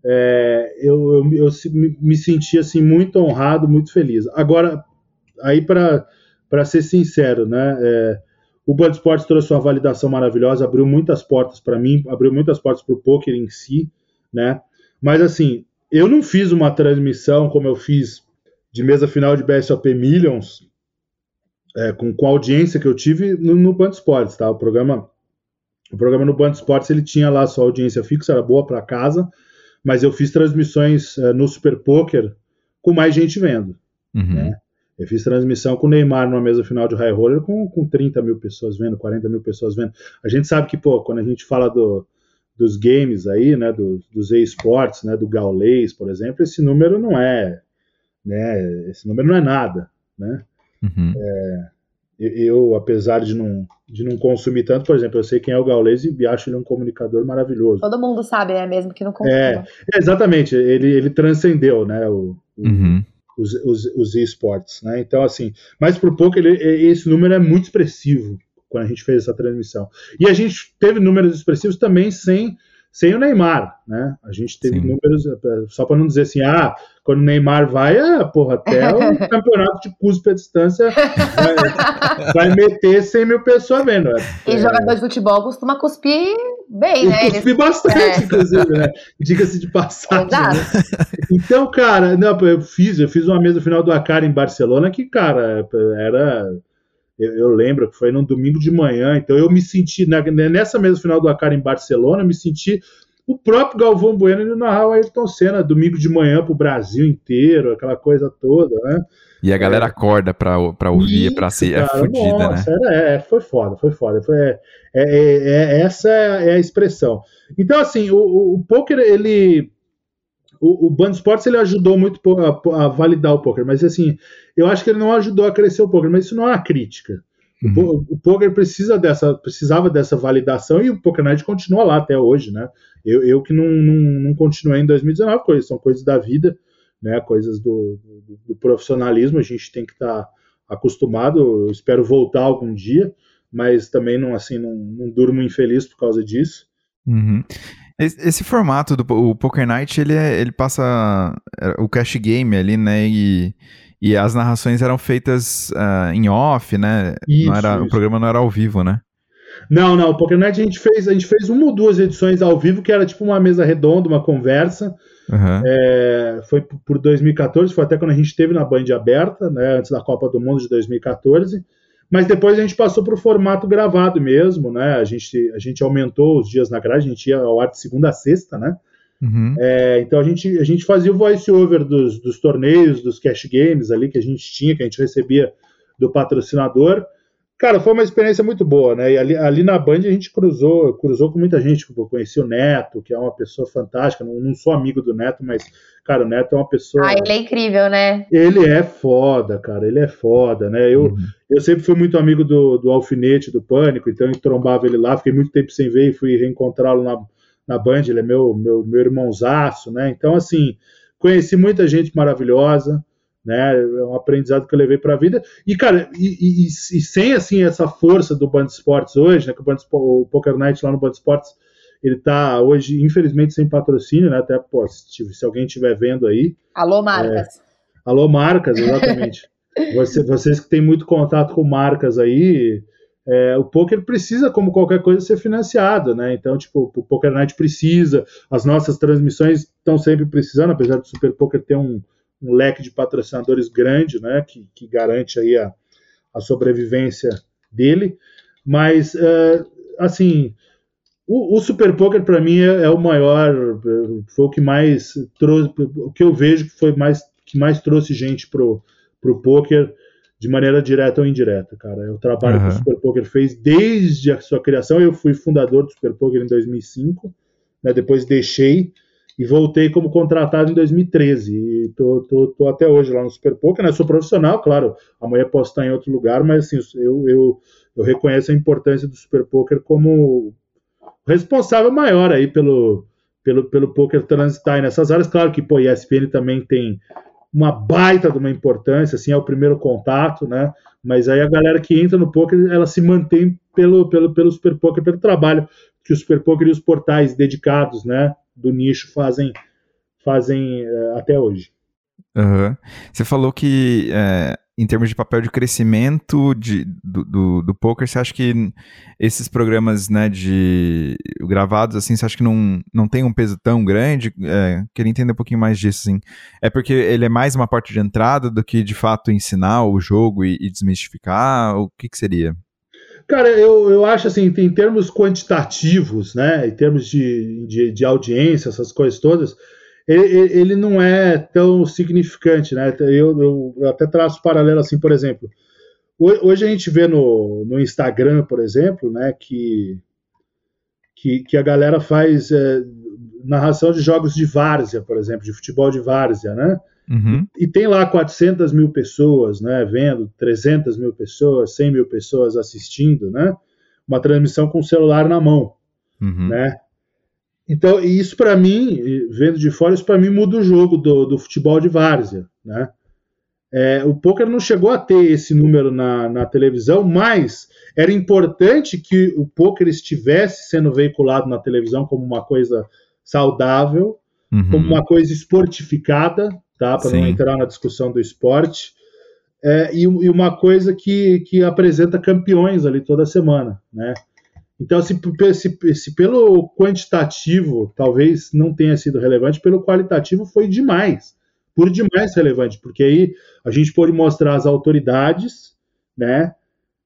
é, eu, eu, eu, me senti assim muito honrado, muito feliz. Agora, aí para ser sincero, né? É, o Band Sports trouxe uma validação maravilhosa, abriu muitas portas para mim, abriu muitas portas para o poker em si, né? Mas assim, eu não fiz uma transmissão como eu fiz de mesa final de BSOP Millions, é, com, com a audiência que eu tive no, no Band Sports, tá? O programa, o programa no Band Sports ele tinha lá sua audiência fixa, era boa para casa, mas eu fiz transmissões uh, no Super Poker com mais gente vendo. Uhum. Né? Eu fiz transmissão com o Neymar numa mesa final de High Roller com, com 30 mil pessoas vendo, 40 mil pessoas vendo. A gente sabe que, pô, quando a gente fala do, dos games aí, né, do, dos esportes, né, do Gaulês, por exemplo, esse número não é, né, esse número não é nada, né? Uhum. É, eu, apesar de não, de não consumir tanto, por exemplo, eu sei quem é o Gaules e acho ele um comunicador maravilhoso. Todo mundo sabe, é mesmo que não consuma. É, exatamente, ele, ele transcendeu, né, o, uhum. os, os, os esportes, né, então assim, mas por pouco ele, esse número é muito expressivo quando a gente fez essa transmissão. E a gente teve números expressivos também sem sem o Neymar, né? A gente teve Sim. números, só para não dizer assim, ah, quando o Neymar vai, ah, porra, até o campeonato de cuspe à distância vai, vai, meter 100 mil pessoas vendo. E é, jogador de futebol costuma cuspir bem, né? Cuspir bastante, é. inclusive, né? Diga-se de passagem. Né? Então, cara, não, eu fiz, eu fiz uma mesa final do Acar em Barcelona que, cara, era eu, eu, lembro que foi num domingo de manhã, então eu me senti, na, nessa mesa final do Acar em Barcelona, me senti O próprio Galvão Bueno ele narrava Ayrton Senna domingo de manhã para o Brasil inteiro, aquela coisa toda, né? E a galera é. acorda pra, pra ouvir, pra ser é fodida, né? Era, é, foi foda, foi foda. Foi, é, é, é essa é a expressão. Então, assim, o, o, o poker, ele. O, o Band Sports ele ajudou muito a, a, validar o poker, mas assim, eu acho que ele não ajudou a crescer o poker, mas isso não é uma crítica. Uhum. O, o poker precisa dessa, precisava dessa validação e o Poker Night continua lá até hoje, né? Eu, eu que não, não, não continuei em 2019, coisas, são coisas da vida né, coisas do, do, do profissionalismo, a gente tem que estar tá acostumado, eu espero voltar algum dia, mas também não assim não, não durmo infeliz por causa disso. Uhum. Esse, formato do o Poker Night, ele, é, ele passa é, o cash game ali, né, e, e as narrações eram feitas uh, em off, né, isso, não era, o programa não era ao vivo, né? Não, não, o Poker Night a gente fez, a gente fez uma ou duas edições ao vivo, que era tipo uma mesa redonda, uma conversa, Uhum. É, foi por 2014, foi até quando a gente esteve na Band aberta, né, antes da Copa do Mundo de 2014. Mas depois a gente passou para o formato gravado mesmo, né? A gente, a gente aumentou os dias na grade, a gente ia ao ar de segunda a sexta, né? Uhum. É, então a gente, a gente fazia o voice-over dos, dos torneios, dos cash games ali que a gente tinha, que a gente recebia do patrocinador. Cara, foi uma experiência muito boa, né? E ali, ali na Band a gente cruzou, cruzou com muita gente. Tipo, eu conheci o Neto, que é uma pessoa fantástica. Não, não, sou amigo do Neto, mas, cara, o Neto é uma pessoa. Ah, ele é incrível, né? Ele é foda, cara. Ele é foda, né? Eu, uhum. eu sempre fui muito amigo do, do Alfinete, do Pânico, então eu trombava ele lá. Fiquei muito tempo sem ver e fui reencontrá-lo na, na Band. Ele é meu, meu, meu irmãozaço, né? Então, assim, conheci muita gente maravilhosa né? É um aprendizado que eu levei para a vida. E, cara, e, e, e, sem assim essa força do Band Esportes hoje, né? Que o, Band, o Poker Night lá no Band Esportes ele está hoje, infelizmente, sem patrocínio, né? Até pô, se, se alguém estiver vendo aí. Alô, marcas. É, alô, marcas, exatamente. Você, vocês que têm muito contato com marcas aí. É, o poker precisa, como qualquer coisa, ser financiado, né? Então, tipo, o Poker Night precisa, as nossas transmissões estão sempre precisando, apesar do Super Poker ter um, um leque de patrocinadores grande, né, que, que garante aí a, a sobrevivência dele. Mas, uh, assim, o, o, Super Poker para mim é, é, o maior, foi o que mais trouxe, o que eu vejo que foi mais que mais trouxe gente pro pro poker de maneira direta ou indireta, cara. É o trabalho uhum. que o Super Poker fez desde a sua criação. Eu fui fundador do Super Poker em 2005, né, depois deixei e voltei como contratado em 2013. E tô, tô, tô até hoje lá no Super Poker, né? Sou profissional, claro, amanhã posso estar em outro lugar, mas assim, eu, eu, eu reconheço a importância do Super Poker como responsável maior aí pelo, pelo, pelo poker transitar nessas áreas. Claro que, pô, ESPN também tem uma baita de uma importância, assim, é o primeiro contato, né? Mas aí a galera que entra no poker, ela se mantém pelo, pelo, pelo Super Poker, pelo trabalho que o Super Poker e os portais dedicados, né, do nicho fazem, fazem uh, até hoje. Uhum. Você falou que, é, em termos de papel de crescimento de, do, do, do, poker, você acha que esses programas né, de gravados, assim, você acha que não, não tem um peso tão grande? É, queria entender um pouquinho mais disso, assim. É porque ele é mais uma porta de entrada do que, de fato, ensinar o jogo e, e desmistificar? O que, que seria? Cara, eu, eu acho assim, em termos quantitativos, né, em termos de, de, de audiência, essas coisas todas, ele, ele, não é tão significante, né? Eu, eu até traço paralelo assim, por exemplo, hoje a gente vê no, no Instagram, por exemplo, né, que, que, que a galera faz é, narração de jogos de várzea, por exemplo, de futebol de várzea, né? Uhum. E tem lá 400 mil pessoas, né, vendo, 300 mil pessoas, 100 mil pessoas assistindo, né, uma transmissão com o celular na mão, uhum. né. Então, isso para mim, vendo de fora, isso para mim muda o jogo do, do futebol de várzea, né. É, o poker não chegou a ter esse número na, na televisão, mas era importante que o poker estivesse sendo veiculado na televisão como uma coisa saudável, uhum. como uma coisa esportificada, tá? Para não entrar na discussão do esporte. É, e, e, uma coisa que, que apresenta campeões ali toda semana, né? Então, se, se, se, pelo quantitativo talvez não tenha sido relevante, pelo qualitativo foi demais, por demais relevante, porque aí a gente pode mostrar as autoridades, né?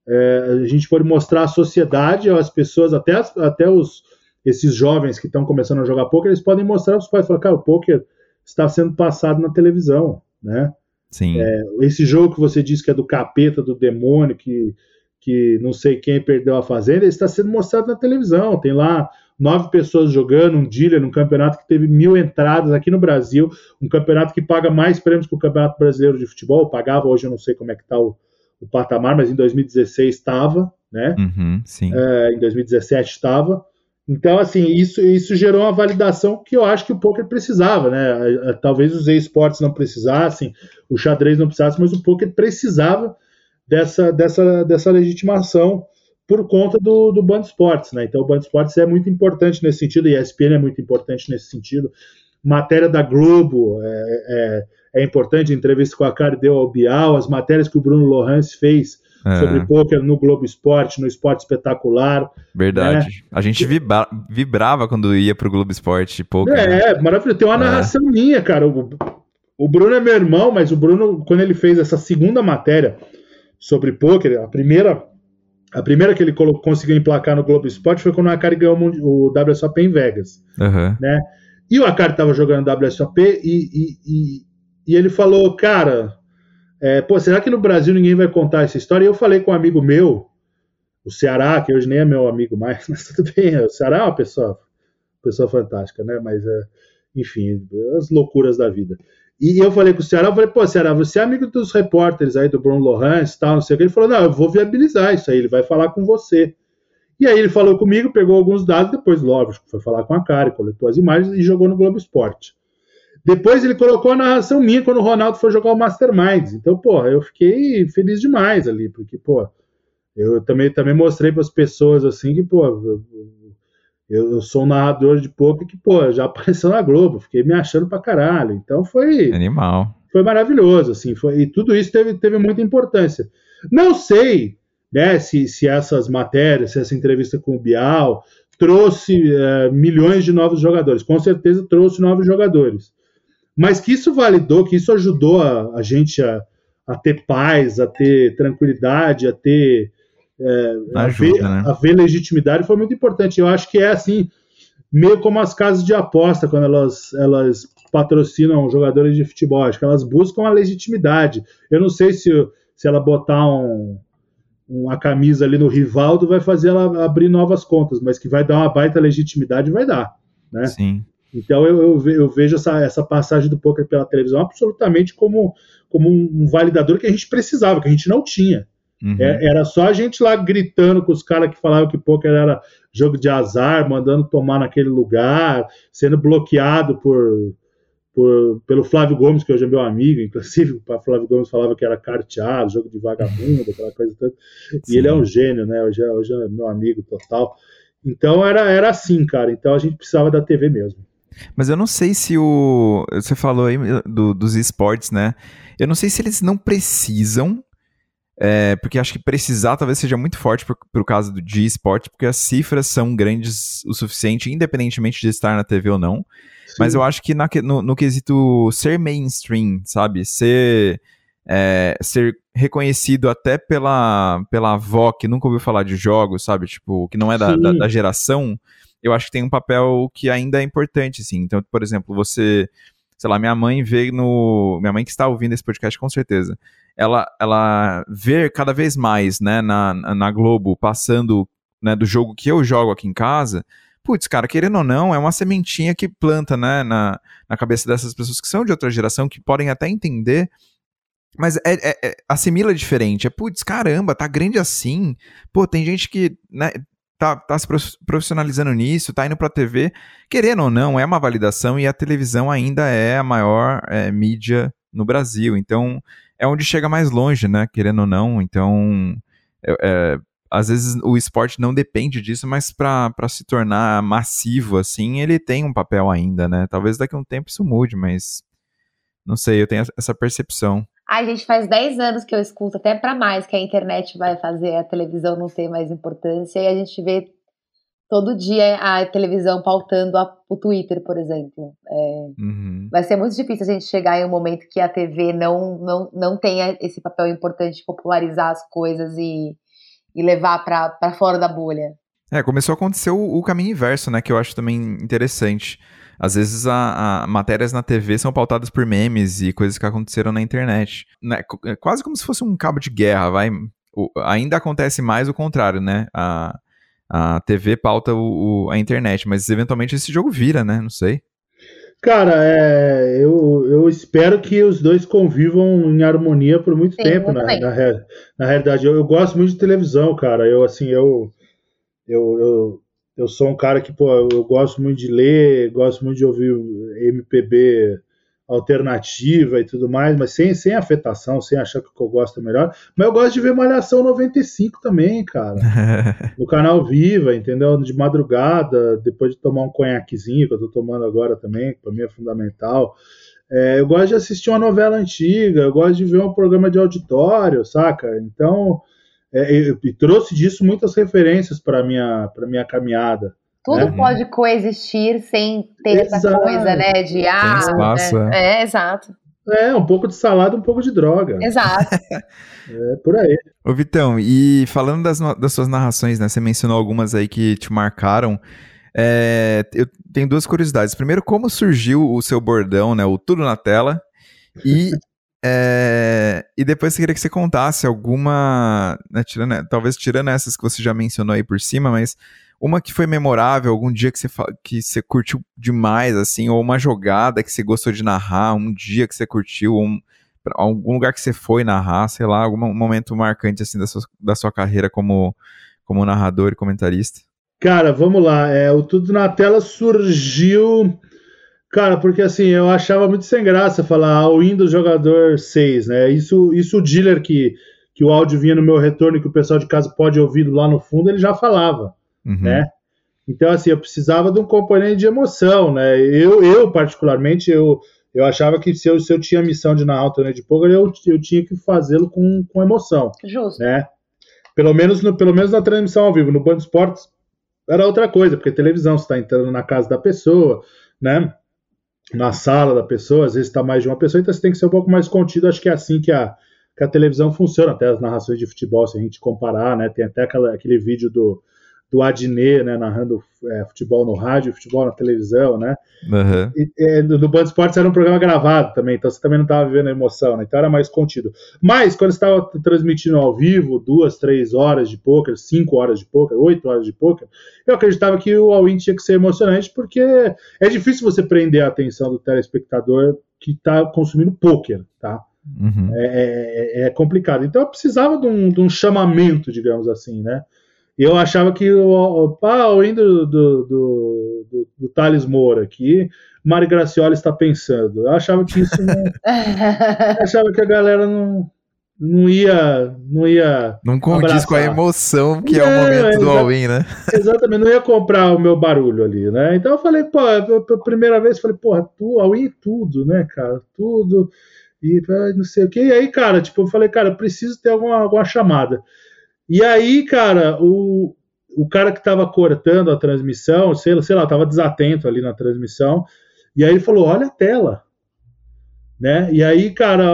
É, a gente pode mostrar a sociedade, as pessoas, até, as, até os, esses jovens que estão começando a jogar poker, eles podem mostrar para os pais, falar, cara, o poker está sendo passado na televisão, né? Sim. É, esse jogo que você disse que é do capeta, do demônio, que, que não sei quem perdeu a fazenda, está sendo mostrado na televisão. Tem lá nove pessoas jogando um dealer num campeonato que teve mil entradas aqui no Brasil, um campeonato que paga mais prêmios que o Campeonato Brasileiro de Futebol. Pagava, hoje eu não sei como é que está o, o patamar, mas em 2016 estava, né? Uhum, sim. É, em 2017 estava. Então, assim, isso, isso gerou uma validação que eu acho que o poker precisava, né? Talvez os esportes não precisassem, o xadrez não precisasse, mas o poker precisava dessa, dessa, dessa legitimação por conta do, do Band Esportes, né? Então, o Band Esportes é muito importante nesse sentido, e a ESPN é muito importante nesse sentido. Matéria da Globo é, é, é importante, entrevista com a Cardeu Albial, as matérias que o Bruno Lohans fez é. sobre poker no Globo Esporte, no Esporte Espetacular. Verdade. Né? A gente vibra vibrava quando ia pro Globo Esporte poker. É, né? maravilhoso. Tem uma é. narração minha, cara. O, o Bruno é meu irmão, mas o Bruno, quando ele fez essa segunda matéria sobre poker, a primeira a primeira que ele conseguiu emplacar no Globo Esporte foi quando o Akari ganhou o WSOP em Vegas. Uhum. Né? E o Akari estava jogando WSOP e, e, e, e, ele falou, cara, é, pô, será que no Brasil ninguém vai contar essa história? E eu falei com um amigo meu, o Ceará, que hoje nem é meu amigo mais, mas tudo bem, o Ceará é uma pessoa, pessoa fantástica, né? Mas, é, enfim, as loucuras da vida. E eu falei com o Ceará, eu falei, pô, Ceará, você é amigo dos repórteres aí do Bruno Lohans tal, não sei o que. Ele falou, não, eu vou viabilizar isso aí, ele vai falar com você. E aí ele falou comigo, pegou alguns dados, depois, lógico, foi falar com a cara, coletou as imagens e jogou no Globo Esporte. Depois ele colocou a narração minha quando o Ronaldo foi jogar o Masterminds. Então, porra, eu fiquei feliz demais ali, porque, pô, eu também, também mostrei para as pessoas assim que, pô, eu, eu, sou um narrador de poker que, pô, já apareceu na Globo, fiquei me achando pra caralho. Então foi. Animal. Foi maravilhoso, assim, foi, e tudo isso teve, teve muita importância. Não sei né, se, se essas matérias, se essa entrevista com o Bial trouxe é, milhões de novos jogadores. Com certeza trouxe novos jogadores mas que isso validou, que isso ajudou a, a gente a, a, ter paz, a ter tranquilidade, a ter é, a, ver, né? a ver legitimidade foi muito importante. Eu acho que é assim, meio como as casas de aposta, quando elas, elas patrocinam jogadores de futebol, acho que elas buscam a legitimidade. Eu não sei se, se ela botar um, uma camisa ali no Rivaldo vai fazer ela abrir novas contas, mas que vai dar uma baita legitimidade, vai dar. Né? Sim. Então eu, eu, vejo essa, essa passagem do poker pela televisão absolutamente como, como um, validador que a gente precisava, que a gente não tinha. Uhum. É, era só a gente lá gritando com os caras que falavam que poker era jogo de azar, mandando tomar naquele lugar, sendo bloqueado por, por, pelo Flávio Gomes, que hoje é meu amigo, inclusive o Flávio Gomes falava que era carteado, jogo de vagabundo, aquela coisa toda. E ele é um gênio, né? Hoje é, hoje é meu amigo total. Então era, era assim, cara. Então a gente precisava da TV mesmo. Mas eu não sei se o. Você falou aí do, dos esportes, né? Eu não sei se eles não precisam. É, porque acho que precisar talvez seja muito forte para o caso do de esporte, porque as cifras são grandes o suficiente, independentemente de estar na TV ou não. Sim. Mas eu acho que na, no, no, quesito ser mainstream, sabe? Ser, é, ser reconhecido até pela, pela avó que nunca ouviu falar de jogos, sabe? Tipo, que não é da, da, da geração eu acho que tem um papel que ainda é importante, assim. Então, por exemplo, você, sei lá, minha mãe vê no, minha mãe que está ouvindo esse podcast com certeza, ela, ela vê cada vez mais, né, na, na Globo, passando, né, do jogo que eu jogo aqui em casa, putz, cara, querendo ou não, é uma sementinha que planta, né, na, na cabeça dessas pessoas que são de outra geração, que podem até entender mas é, é, é, assimila diferente. É, putz, caramba, tá grande assim. Pô, tem gente que né, tá, tá se profissionalizando nisso, tá indo pra TV. Querendo ou não, é uma validação e a televisão ainda é a maior é, mídia no Brasil. Então, é onde chega mais longe, né? Querendo ou não. Então, é, é, às vezes o esporte não depende disso, mas para se tornar massivo assim, ele tem um papel ainda, né? Talvez daqui a um tempo isso mude, mas não sei, eu tenho essa percepção. Ai, gente, faz 10 anos que eu escuto, até para mais, que a internet vai fazer a televisão não ter mais importância, e a gente vê todo dia a televisão pautando a, o Twitter, por exemplo. É, uhum. Vai ser muito difícil a gente chegar em um momento que a TV não, não, não tenha esse papel importante de popularizar as coisas e, e levar para fora da bolha. É, começou a acontecer o, o caminho inverso, né? Que eu acho também interessante. Às vezes a, a, matérias na TV são pautadas por memes e coisas que aconteceram na internet. Né? É quase como se fosse um cabo de guerra, vai. O, ainda acontece mais o contrário, né? A, a TV pauta o, o, a internet, mas eventualmente esse jogo vira, né? Não sei. Cara, é, eu, eu espero que os dois convivam em harmonia por muito Sim, tempo, na, na, na, realidade. Eu, eu, gosto muito de televisão, cara. Eu, assim, eu, eu, eu, eu sou um cara que, pô, eu gosto muito de ler, gosto muito de ouvir MPB alternativa e tudo mais, mas sem, sem afetação, sem achar que o que eu gosto é melhor. Mas eu gosto de ver Malhação 95 também, cara. no canal Viva, entendeu? De madrugada, depois de tomar um conhaquezinho, que eu tô tomando agora também, que pra mim é fundamental. É, eu gosto de assistir uma novela antiga, eu gosto de ver um programa de auditório, saca? Então, é, eu, eu trouxe disso muitas referências para minha para minha caminhada. Tudo né? pode coexistir sem ter exato. essa coisa, né? De ah, espaço, né? é. é, exato. É, um pouco de salada, um pouco de droga. Exato. é por aí. Ô, Vitão, e falando das, das suas narrações, né? Você mencionou algumas aí que te marcaram. É, eu tenho duas curiosidades. Primeiro, como surgiu o seu bordão, né? O Tudo na Tela. E, é, e depois eu queria que você contasse alguma. Né, tirando, talvez tirando essas que você já mencionou aí por cima, mas uma que foi memorável, algum dia que você, que você curtiu demais, assim, ou uma jogada que você gostou de narrar, um dia que você curtiu, um, algum lugar que você foi narrar, sei lá, algum momento marcante, assim, da sua, da sua carreira como, como narrador e comentarista? Cara, vamos lá. É, o Tudo na Tela surgiu. Cara, porque assim, eu achava muito sem graça falar ao Windows jogador 6, né? Isso, isso o dealer que, que o áudio vinha no meu retorno e que o pessoal de casa pode ouvir lá no fundo, ele já falava uhum. né? Então, assim, eu precisava de um componente de emoção, né? Eu, eu particularmente, eu, eu achava que se eu, se eu tinha missão de narrar o torneio de poker, eu, eu tinha que fazê-lo com, com emoção. Justo. Né? Pelo menos, no, pelo menos na transmissão ao vivo. No Band Esportes era outra coisa, porque televisão, você está entrando na casa da pessoa, né? Na sala da pessoa, às vezes está mais de uma pessoa, então você tem que ser um pouco mais contido. Acho que é assim que a, que a televisão funciona, até as narrações de futebol, se a gente comparar, né? Tem até aquela, aquele vídeo do do Adnet, né, narrando é, futebol no rádio, futebol na televisão, né? Uhum. E, e, no Band Esportes era um programa gravado também, então você também não estava vivendo a emoção, né? Então era mais contido. Mas quando você estava transmitindo ao vivo, duas, três horas de poker, cinco horas de poker, oito horas de poker, eu acreditava que o all-in tinha que ser emocionante, porque é difícil você prender a atenção do telespectador que está consumindo poker, tá? Uhum. É, é, é, complicado. Então eu precisava de um, de um chamamento, digamos assim, né? Eu achava que o, ah, o do, do, do, do, Thales Moura aqui, Mari Gracioli está pensando. Eu achava que isso não. achava que a galera não, não ia. Não ia. Não condiz com a emoção que é, é o momento do all-in, né? Exatamente, não ia comprar o meu barulho ali, né? Então eu falei, pô, a primeira vez falei, porra, tu, all-in é tudo, né, cara? Tudo. E não sei o que. E aí, cara, tipo, eu falei, cara, preciso ter alguma, alguma chamada. E aí, cara, o, o cara que estava cortando a transmissão, sei, sei lá, estava desatento ali na transmissão, e aí ele falou: olha a tela. Né? E aí, cara,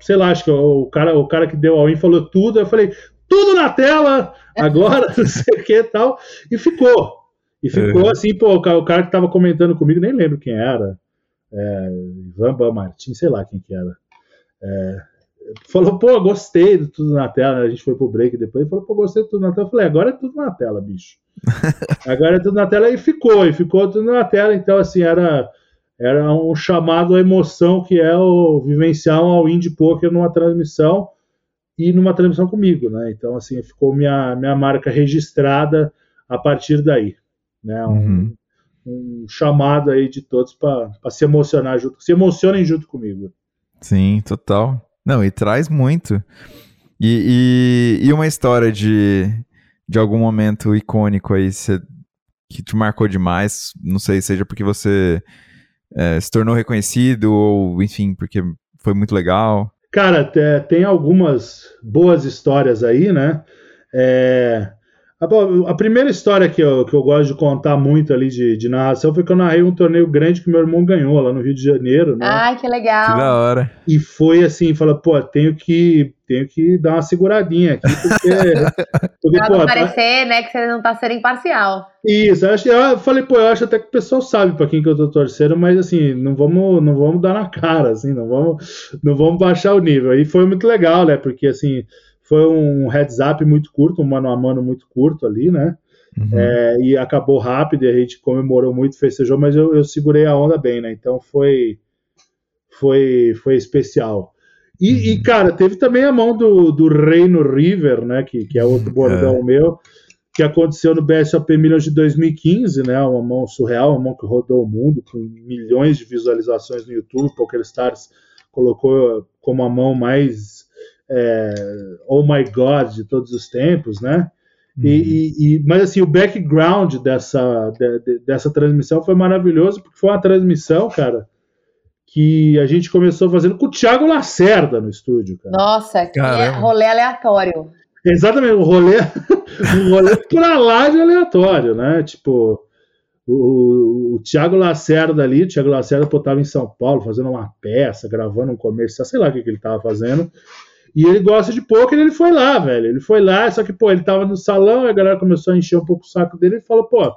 sei lá, acho que o cara, o cara que deu ao in falou tudo, eu falei, tudo na tela, agora, não sei o que e tal, e ficou. E ficou uhum. assim, pô, o cara que estava comentando comigo, nem lembro quem era, é, Ivan Martins, sei lá quem que era. É, falou, pô, gostei de tudo na tela. A gente foi pro break depois. Ele falou, pô, gostei de tudo na tela. Eu falei, agora é tudo na tela, bicho. agora é tudo na tela. E ficou, e ficou tudo na tela. Então, assim, era, era um chamado à emoção que é o vivenciar um de poker numa transmissão e numa transmissão comigo, né? Então, assim, ficou minha, minha marca registrada a partir daí, né? Um, uhum. um chamado aí de todos para se emocionar junto, se emocionem junto comigo. Sim, total. Não, e traz muito. E, e, e, uma história de, de algum momento icônico aí cê, que te marcou demais, não sei, seja porque você é, se tornou reconhecido ou, enfim, porque foi muito legal. Cara, tem algumas boas histórias aí, né? É, A, a, primeira história que eu, que eu gosto de contar muito ali de, de narração foi que eu narrei um torneio grande que meu irmão ganhou lá no Rio de Janeiro, né? Ai, que legal. Que da hora. E foi assim, fala, pô, tenho que, tenho que dar uma seguradinha aqui, porque. porque pra pô, não tá parecer, tá... né, que você não tá sendo imparcial. Isso, eu, acho, eu falei, pô, eu acho até que o pessoal sabe pra quem que eu tô torcendo, mas assim, não vamos, não vamos dar na cara, assim, não vamos, não vamos baixar o nível. E foi muito legal, né? Porque assim foi um heads up muito curto, um mano a mano muito curto ali, né? Uhum. É, e acabou rápido e a gente comemorou muito, festejou, mas eu, eu, segurei a onda bem, né? Então foi foi foi especial. E, uhum. e, cara, teve também a mão do, do Reino River, né? Que, que é outro bordão é. meu, que aconteceu no BSOP Millions de 2015, né? Uma mão surreal, uma mão que rodou o mundo, com milhões de visualizações no YouTube. PokerStars colocou como a mão mais é, Oh My God de todos os tempos, né? Uhum. E, e, mas assim, o background dessa, de, dessa transmissão foi maravilhoso, porque foi uma transmissão, cara, que a gente começou fazendo com o Thiago Lacerda no estúdio. Cara. Nossa, que é rolê aleatório. Exatamente, um rolê, um rolê pra lá de aleatório, né? Tipo, o, o Thiago Lacerda ali, o Thiago Lacerda estava em São Paulo fazendo uma peça, gravando um comercial, sei lá o que, que ele estava fazendo. E ele gosta de poker, ele foi lá, velho. Ele foi lá, só que, pô, ele tava no salão, a galera começou a encher um pouco o saco dele e falou, pô,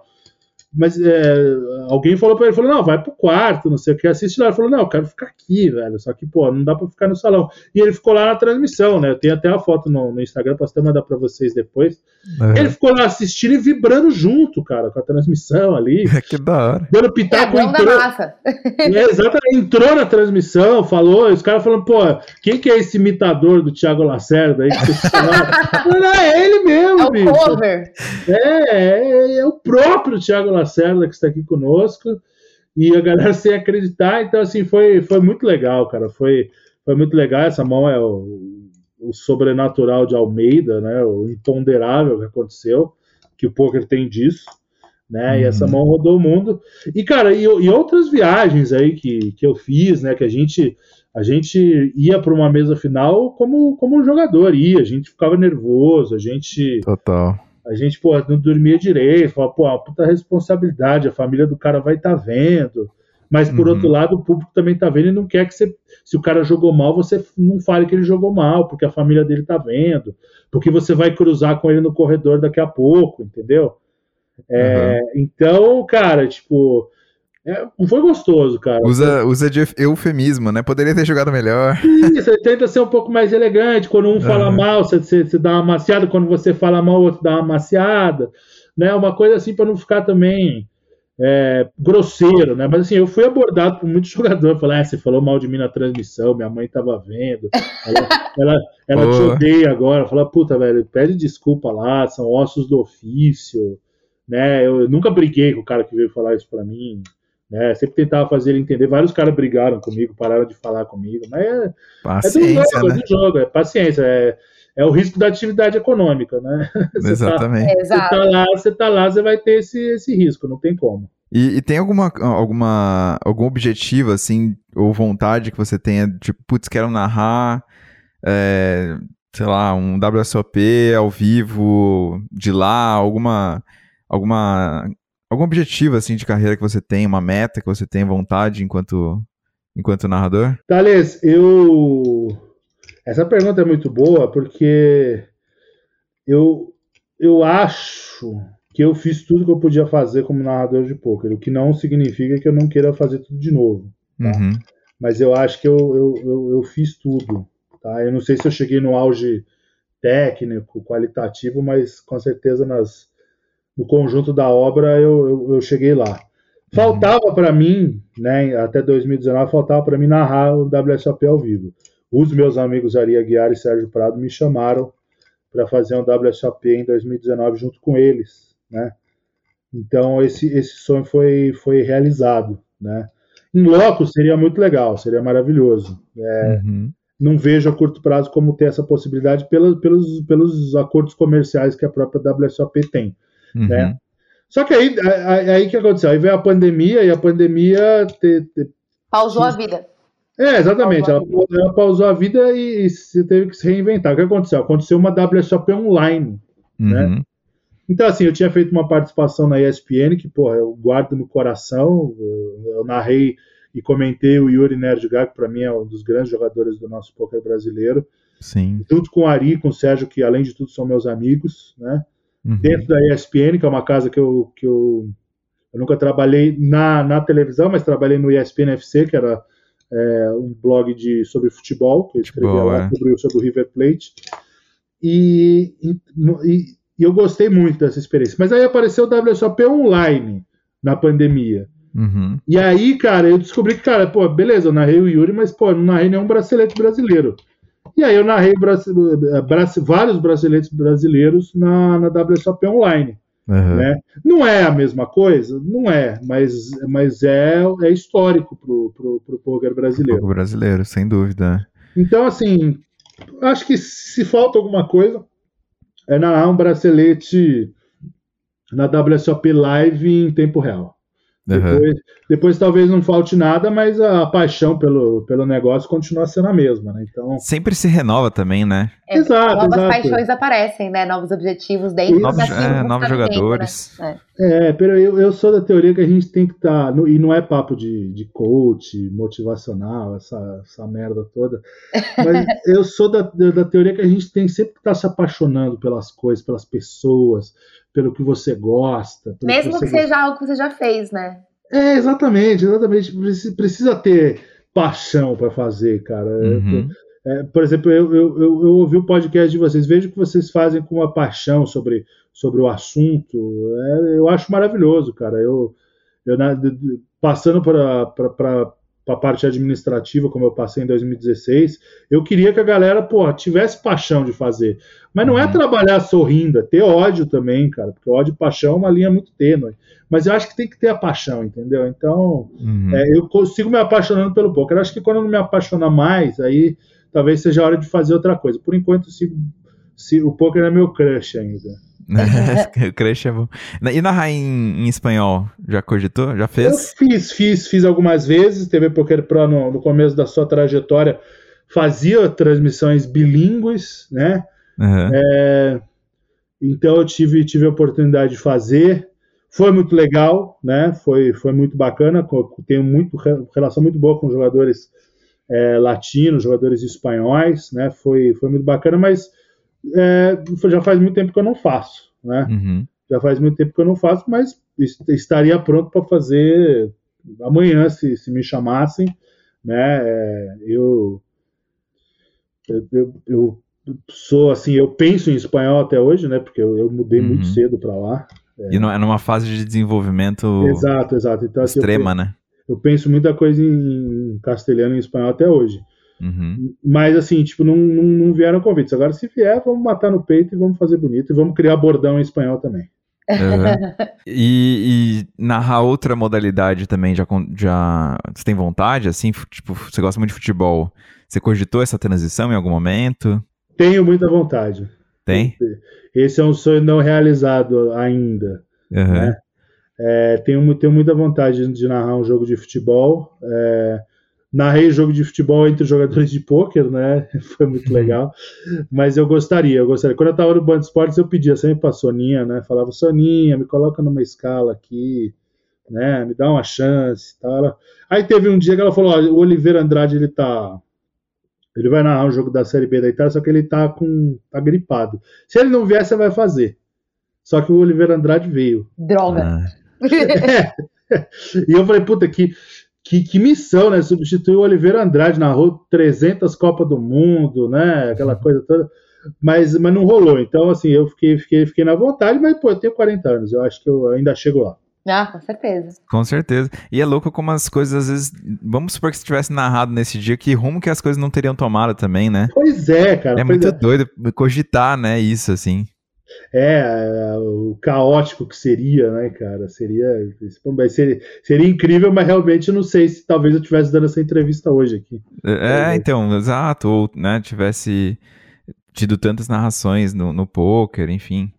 mas é, alguém falou pra ele, falou, não, vai pro quarto, não sei o que, assiste lá. Ele falou, não, eu quero ficar aqui, velho. Só que, pô, não dá pra ficar no salão. E ele ficou lá na transmissão, né? Eu tenho até a foto no, no Instagram, posso até mandar pra vocês depois. Uhum. Ele ficou lá assistindo e vibrando junto, cara, com a transmissão ali. que da hora. Dando pitaco. É, entrou, da massa. É, exatamente, entrou na transmissão, falou, os caras falando, pô, quem que é esse imitador do Thiago Lacerda aí que você Não, é ele mesmo, É o bicho. cover. É, é, é o próprio Thiago Lacerda. Lacerda, que está aqui conosco, e a galera sem acreditar. Então, assim, foi, foi muito legal, cara. Foi, foi muito legal. Essa mão é o, o sobrenatural de Almeida, né? O imponderável que aconteceu, que o poker tem disso. Né, e essa uhum. mão rodou o mundo. E, cara, e, e, outras viagens aí que, que eu fiz, né? Que a gente a gente ia para uma mesa final como, como jogador ia, a gente ficava nervoso, a gente. Total. A gente, pô, não dormia direito, falava, pô, uma puta responsabilidade, a família do cara vai estar tá vendo. Mas, por uhum. outro lado, o público também tá vendo e não quer que você. Se o cara jogou mal, você não fale que ele jogou mal, porque a família dele tá vendo. Porque você vai cruzar com ele no corredor daqui a pouco, entendeu? É, uhum. Então, cara, tipo, é, foi gostoso, cara. Usa, usa de eufemismo, né? Poderia ter jogado melhor. Isso, você tenta ser um pouco mais elegante. Quando um fala uhum. mal, você, você, você, dá uma maciada. Quando você fala mal, o outro dá uma maciada. Né? Uma coisa assim para não ficar também é, grosseiro, né? Mas assim, eu fui abordado por muitos jogadores. Falar, ah, você falou mal de mim na transmissão, minha mãe tava vendo. Ela, ela, ela te odeia agora. Fala, puta, velho, pede desculpa lá, são ossos do ofício. Né? Eu, eu nunca briguei com o cara que veio falar isso para mim. Né? Sempre tentava fazer ele entender. Vários caras brigaram comigo, pararam de falar comigo. Mas é, paciência, é do jogo, né? é do jogo, é paciência. É, é o risco da atividade econômica, né? Você Exatamente. Tá, você tá lá, você tá lá, você vai ter esse, esse risco, não tem como. E, e, tem alguma, alguma algum objetivo, assim, ou vontade que você tenha, tipo, putz, quero narrar, é, sei lá, um WSOP ao vivo de lá, alguma, alguma Algum objetivo assim de carreira que você tem, uma meta que você tem vontade enquanto enquanto narrador? Thales, eu essa pergunta é muito boa porque eu eu acho que eu fiz tudo que eu podia fazer como narrador de poker, o que não significa que eu não queira fazer tudo de novo. Tá? Uhum. Mas eu acho que eu, eu, eu, eu, fiz tudo. Tá? Eu não sei se eu cheguei no auge técnico, qualitativo, mas com certeza nas, no conjunto da obra eu, eu, eu cheguei lá. Faltava uhum. para mim, né, até 2019, faltava para mim narrar o WSOP ao vivo. Os meus amigos Ari Aguiar e Sérgio Prado me chamaram para fazer um WSOP em 2019 junto com eles, né? Então esse, esse sonho foi, foi realizado, né? Em loco seria muito legal, seria maravilhoso. É, uhum. Não vejo a curto prazo como ter essa possibilidade pelos, pelos, pelos acordos comerciais que a própria WSOP tem. Uhum. Né? Só que aí, aí, aí que aconteceu? Aí veio a pandemia e a pandemia. Te, te, pausou a vida. É, exatamente. Ela, ela, pausou a vida e, e você teve que se reinventar. O que aconteceu? Aconteceu uma WSOP online. Né? Uhum. Né? Então, assim, eu tinha feito uma participação na ESPN, que, porra, eu guardo no coração. Eu, eu narrei e comentei o Yuri Nerdgar, que para mim é um dos grandes jogadores do nosso poker brasileiro. Sim. Junto com o Ari, com o Sérgio, que além de tudo são meus amigos, né? Uhum. Dentro da ESPN, que é uma casa que eu, que eu, eu nunca trabalhei na, na televisão, mas trabalhei no ESPN FC, que era é, um blog de, sobre futebol, que eu escrevia futebol, lá é. sobre, sobre o River Plate. E, e, e, eu gostei muito dessa experiência. Mas aí apareceu o WSOP online na pandemia. Uhum. E aí, cara, eu descobri que, cara, pô, beleza, eu narrei o Yuri, mas, pô, não narrei nenhum bracelete brasileiro. E aí eu narrei vários braceletes brasileiros na, na WSOP online. Uhum. Né? Não é a mesma coisa? Não é, mas, mas é, é histórico pro, pro, pro poker brasileiro. Pro brasileiro, sem dúvida. Então, assim, acho que se falta alguma coisa, é narrar um bracelete na WSOP Live em tempo real. Uhum. Depois, depois, talvez não falte nada, mas a paixão pelo, pelo negócio continua sendo a mesma, né? Então sempre se renova também, né? É, exato, novas exato. paixões aparecem, né? Novos objetivos dentro novos, é, novos jogadores. Tempo, né? É, é pero eu, eu sou da teoria que a gente tem que estar tá, e não é papo de, de coach motivacional, essa, essa merda toda, mas eu sou da, da teoria que a gente tem sempre que estar tá se apaixonando pelas coisas, pelas pessoas pelo que você gosta. Mesmo que, você que seja algo que você já fez, né? É, exatamente, exatamente. Precisa ter paixão para fazer, cara. Uhum. É, por exemplo, eu, eu, eu, ouvi o podcast de vocês, vejo que vocês fazem com uma paixão sobre, sobre o assunto. É, eu acho maravilhoso, cara. Eu, eu passando para para a parte administrativa, como eu passei em 2016, eu queria que a galera, pô, tivesse paixão de fazer. Mas não é uhum. trabalhar sorrindo, é ter ódio também, cara, porque ódio e paixão é uma linha muito tênue. Mas eu acho que tem que ter a paixão, entendeu? Então, uhum. é, eu consigo me apaixonando pelo poker. Eu acho que quando eu não me apaixonar mais, aí talvez seja a hora de fazer outra coisa. Por enquanto, se, o poker é meu crush ainda. o crush é bom. E narrar em, em, espanhol, já cogitou? Já fez? Eu fiz, fiz, fiz algumas vezes. TV Poker Pro, no, no começo da sua trajetória, fazia transmissões bilíngues, né? Uhum. É, então eu tive, tive a oportunidade de fazer. Foi muito legal, né? Foi, foi muito bacana. Tenho muito, relação muito boa com jogadores é, latinos, jogadores espanhóis, né? Foi, foi muito bacana, mas é, já faz muito tempo que eu não faço, né? Uhum. Já faz muito tempo que eu não faço, mas estaria pronto para fazer amanhã, se, se me chamassem, né? É, eu, eu, eu, sou assim, eu penso em espanhol até hoje, né? Porque eu, eu mudei uhum. muito cedo para lá. É. E não, é numa fase de desenvolvimento exato, exato. Então, assim, extrema, eu, né? Eu penso muita coisa em castelhano e espanhol até hoje. Uhum. Mas assim, tipo, não, não, não, vieram convites. Agora, se vier, vamos matar no peito e vamos fazer bonito. E vamos criar bordão em espanhol também. Uhum. e, e, narrar outra modalidade também, já, já você tem vontade, assim? Tipo, você gosta muito de futebol. Você cogitou essa transição em algum momento? Tenho muita vontade. Tem? Esse é um sonho não realizado ainda. Uhum. Né? É, tenho, tenho muita vontade de narrar um jogo de futebol. É, narrei jogo de futebol entre jogadores de pôquer, né? Foi muito uhum. legal. Mas eu gostaria, eu gostaria. Quando eu estava no Band Esportes, eu pedia sempre para Soninha, né? Falava, Soninha, me coloca numa escala aqui, né? Me dá uma chance tal. Aí teve um dia que ela falou: ó, o Oliveira Andrade, ele tá. Ele vai narrar um jogo da Série B da Itália, só que ele tá com. tá gripado. Se ele não vier, você vai fazer. Só que o Oliveira Andrade veio. Droga. Ah. É. E eu falei, puta, que que, que, missão, né? Substituiu o Oliveira Andrade, narrou 300 Copas do Mundo, né? Aquela coisa toda. Mas, mas não rolou. Então, assim, eu fiquei, fiquei, fiquei na vontade, mas, pô, eu tenho 40 anos. Eu acho que eu ainda chego lá. Ah, com certeza. Com certeza. E é louco como as coisas, às vezes. Vamos supor que se tivesse narrado nesse dia, que rumo que as coisas não teriam tomado também, né? Pois é, cara. É muito é. doido cogitar, né? Isso, assim. É, o caótico que seria, né, cara? Seria, seria, seria incrível, mas realmente não sei se talvez eu estivesse dando essa entrevista hoje aqui. É, é, então, exato, ou né, tivesse tido tantas narrações no, no poker, enfim.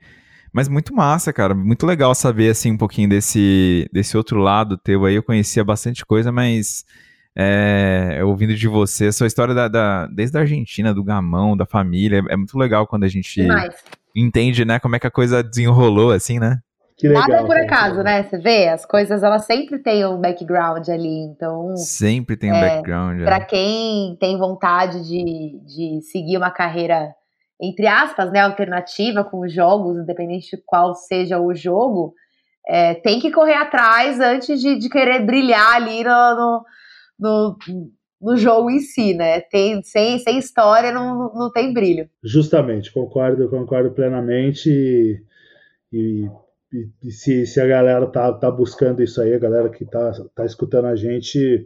Mas muito massa, cara. Muito legal saber, assim, um pouquinho desse, desse outro lado teu aí. Eu conhecia bastante coisa, mas é, ouvindo de você, a sua história da, da, desde a Argentina, do gamão, da família, é muito legal quando a gente... Demais entende, né, como é que a coisa desenrolou, assim, né? Legal, Nada é por acaso, né? Você vê, as coisas elas sempre têm um background ali, então. Sempre tem um é, background. Para é. quem tem vontade de, de seguir uma carreira, entre aspas, né, alternativa com os jogos, independente de qual seja o jogo, é, tem que correr atrás antes de, de querer brilhar ali no, no, no, jogo em si, né? Tem, sem, sem história não, não tem brilho. Justamente, concordo, concordo plenamente. E, e e, se, se a galera tá, tá buscando isso aí, a galera que tá, tá escutando a gente,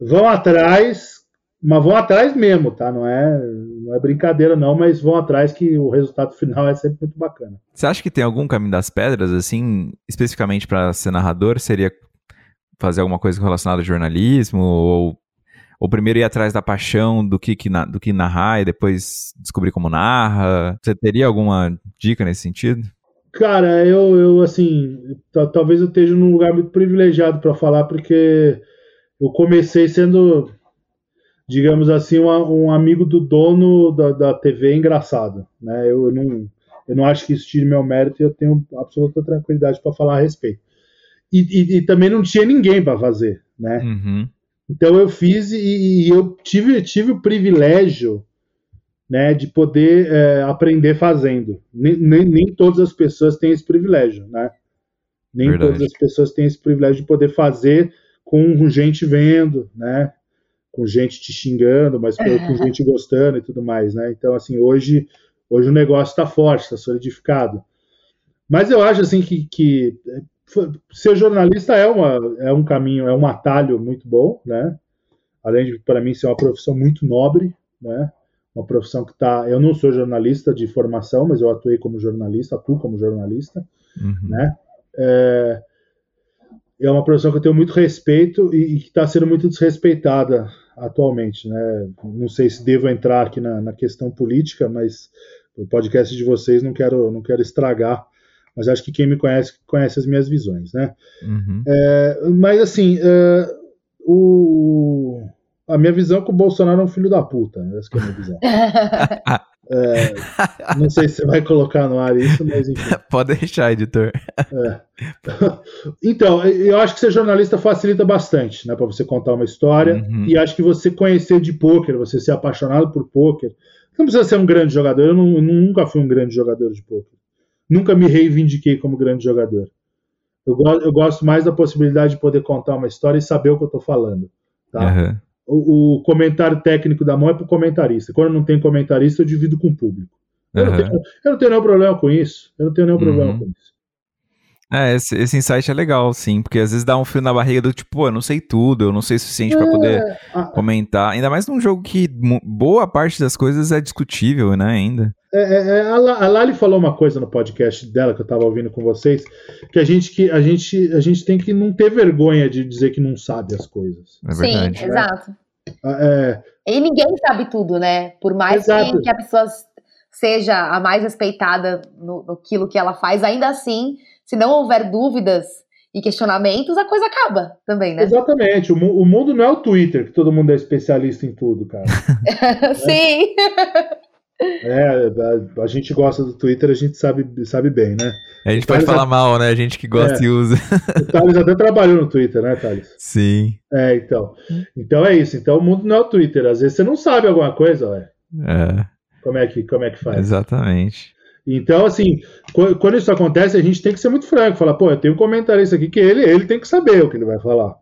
vão atrás, mas vão atrás mesmo, tá? Não é, não é brincadeira, não, mas vão atrás que o resultado final é sempre muito bacana. Você acha que tem algum caminho das pedras, assim, especificamente para ser narrador? Seria fazer alguma coisa relacionada ao jornalismo? Ou, ou primeiro ir atrás da paixão do que, que, do que narrar e depois descobrir como narra? Você teria alguma dica nesse sentido? Cara, eu, eu assim, talvez eu esteja num lugar muito privilegiado para falar, porque eu comecei sendo, digamos assim, um, um amigo do dono da, da TV engraçado. Né? Eu, não, eu não acho que isso tire meu mérito e eu tenho absoluta tranquilidade para falar a respeito. E, e, e, também não tinha ninguém para fazer, né? Uhum. Então eu fiz e, e, eu tive, tive o privilégio né, de poder é, aprender fazendo. Nem, nem, nem, todas as pessoas têm esse privilégio, né? Nem Verdade. todas as pessoas têm esse privilégio de poder fazer com gente vendo, né? Com gente te xingando, mas com, com gente gostando e tudo mais, né? Então, assim, hoje, hoje o negócio está forte, está solidificado. Mas eu acho, assim, que, que é, ser jornalista é, uma, é um caminho, é um atalho muito bom, né? Além de, para mim, ser uma profissão muito nobre, né? uma profissão que está. Eu não sou jornalista de formação, mas eu atuei como jornalista, atuo como jornalista, uhum. né? É, é, uma profissão que eu tenho muito respeito e, e que está sendo muito desrespeitada atualmente, né? Não sei se devo entrar aqui na, na, questão política, mas o podcast de vocês não quero, não quero estragar. Mas acho que quem me conhece conhece as minhas visões, né? Uhum. É, mas assim, é, o a minha visão é que o Bolsonaro é um filho da puta. Essa é a minha visão. É, não sei se você vai colocar no ar isso, mas enfim. Pode deixar, editor. É. Então, eu acho que ser jornalista facilita bastante, né, para você contar uma história. Uhum. E acho que você conhecer de pôquer, você ser apaixonado por pôquer, não precisa ser um grande jogador. Eu, não, eu nunca fui um grande jogador de pôquer. Nunca me reivindiquei como grande jogador. Eu, eu gosto mais da possibilidade de poder contar uma história e saber o que eu estou falando. Tá? Uhum o, o comentário técnico da mão é para o comentarista. Quando não tem comentarista, eu divido com o público. Eu, uhum. não, tenho, eu não tenho nenhum problema com isso. Eu não tenho nenhum uhum. problema com isso. É, esse, esse, insight é legal, sim, porque às vezes dá um fio na barriga do tipo, pô, eu não sei tudo, eu não sei o suficiente é, para poder a... comentar. Ainda mais num jogo que boa parte das coisas é discutível, né, ainda. É, é, é a Lali falou uma coisa no podcast dela que eu tava ouvindo com vocês, que a gente, que a gente, a gente tem que não ter vergonha de dizer que não sabe as coisas. É verdade. Sim, exato. Ah, é... E ninguém sabe tudo, né? Por mais que, que, a pessoa seja a mais respeitada no, no que ela faz, ainda assim se não houver dúvidas e questionamentos, a coisa acaba também, né? Exatamente. O, o mundo não é o Twitter, que todo mundo é especialista em tudo, cara. Sim. É, a, a, gente gosta do Twitter, a gente sabe, sabe bem, né? A gente pode falar a... mal, né? A gente que gosta é, e usa. O Thales até trabalhou no Twitter, né, Thales? Sim. É, então. Então é isso. Então o mundo não é o Twitter. Às vezes você não sabe alguma coisa, ué. É. Como é que, como é que faz? Exatamente. Então, assim, quando isso acontece, a gente tem que ser muito franco, falar, pô, eu tenho um comentarista aqui que ele, ele tem que saber o que ele vai falar,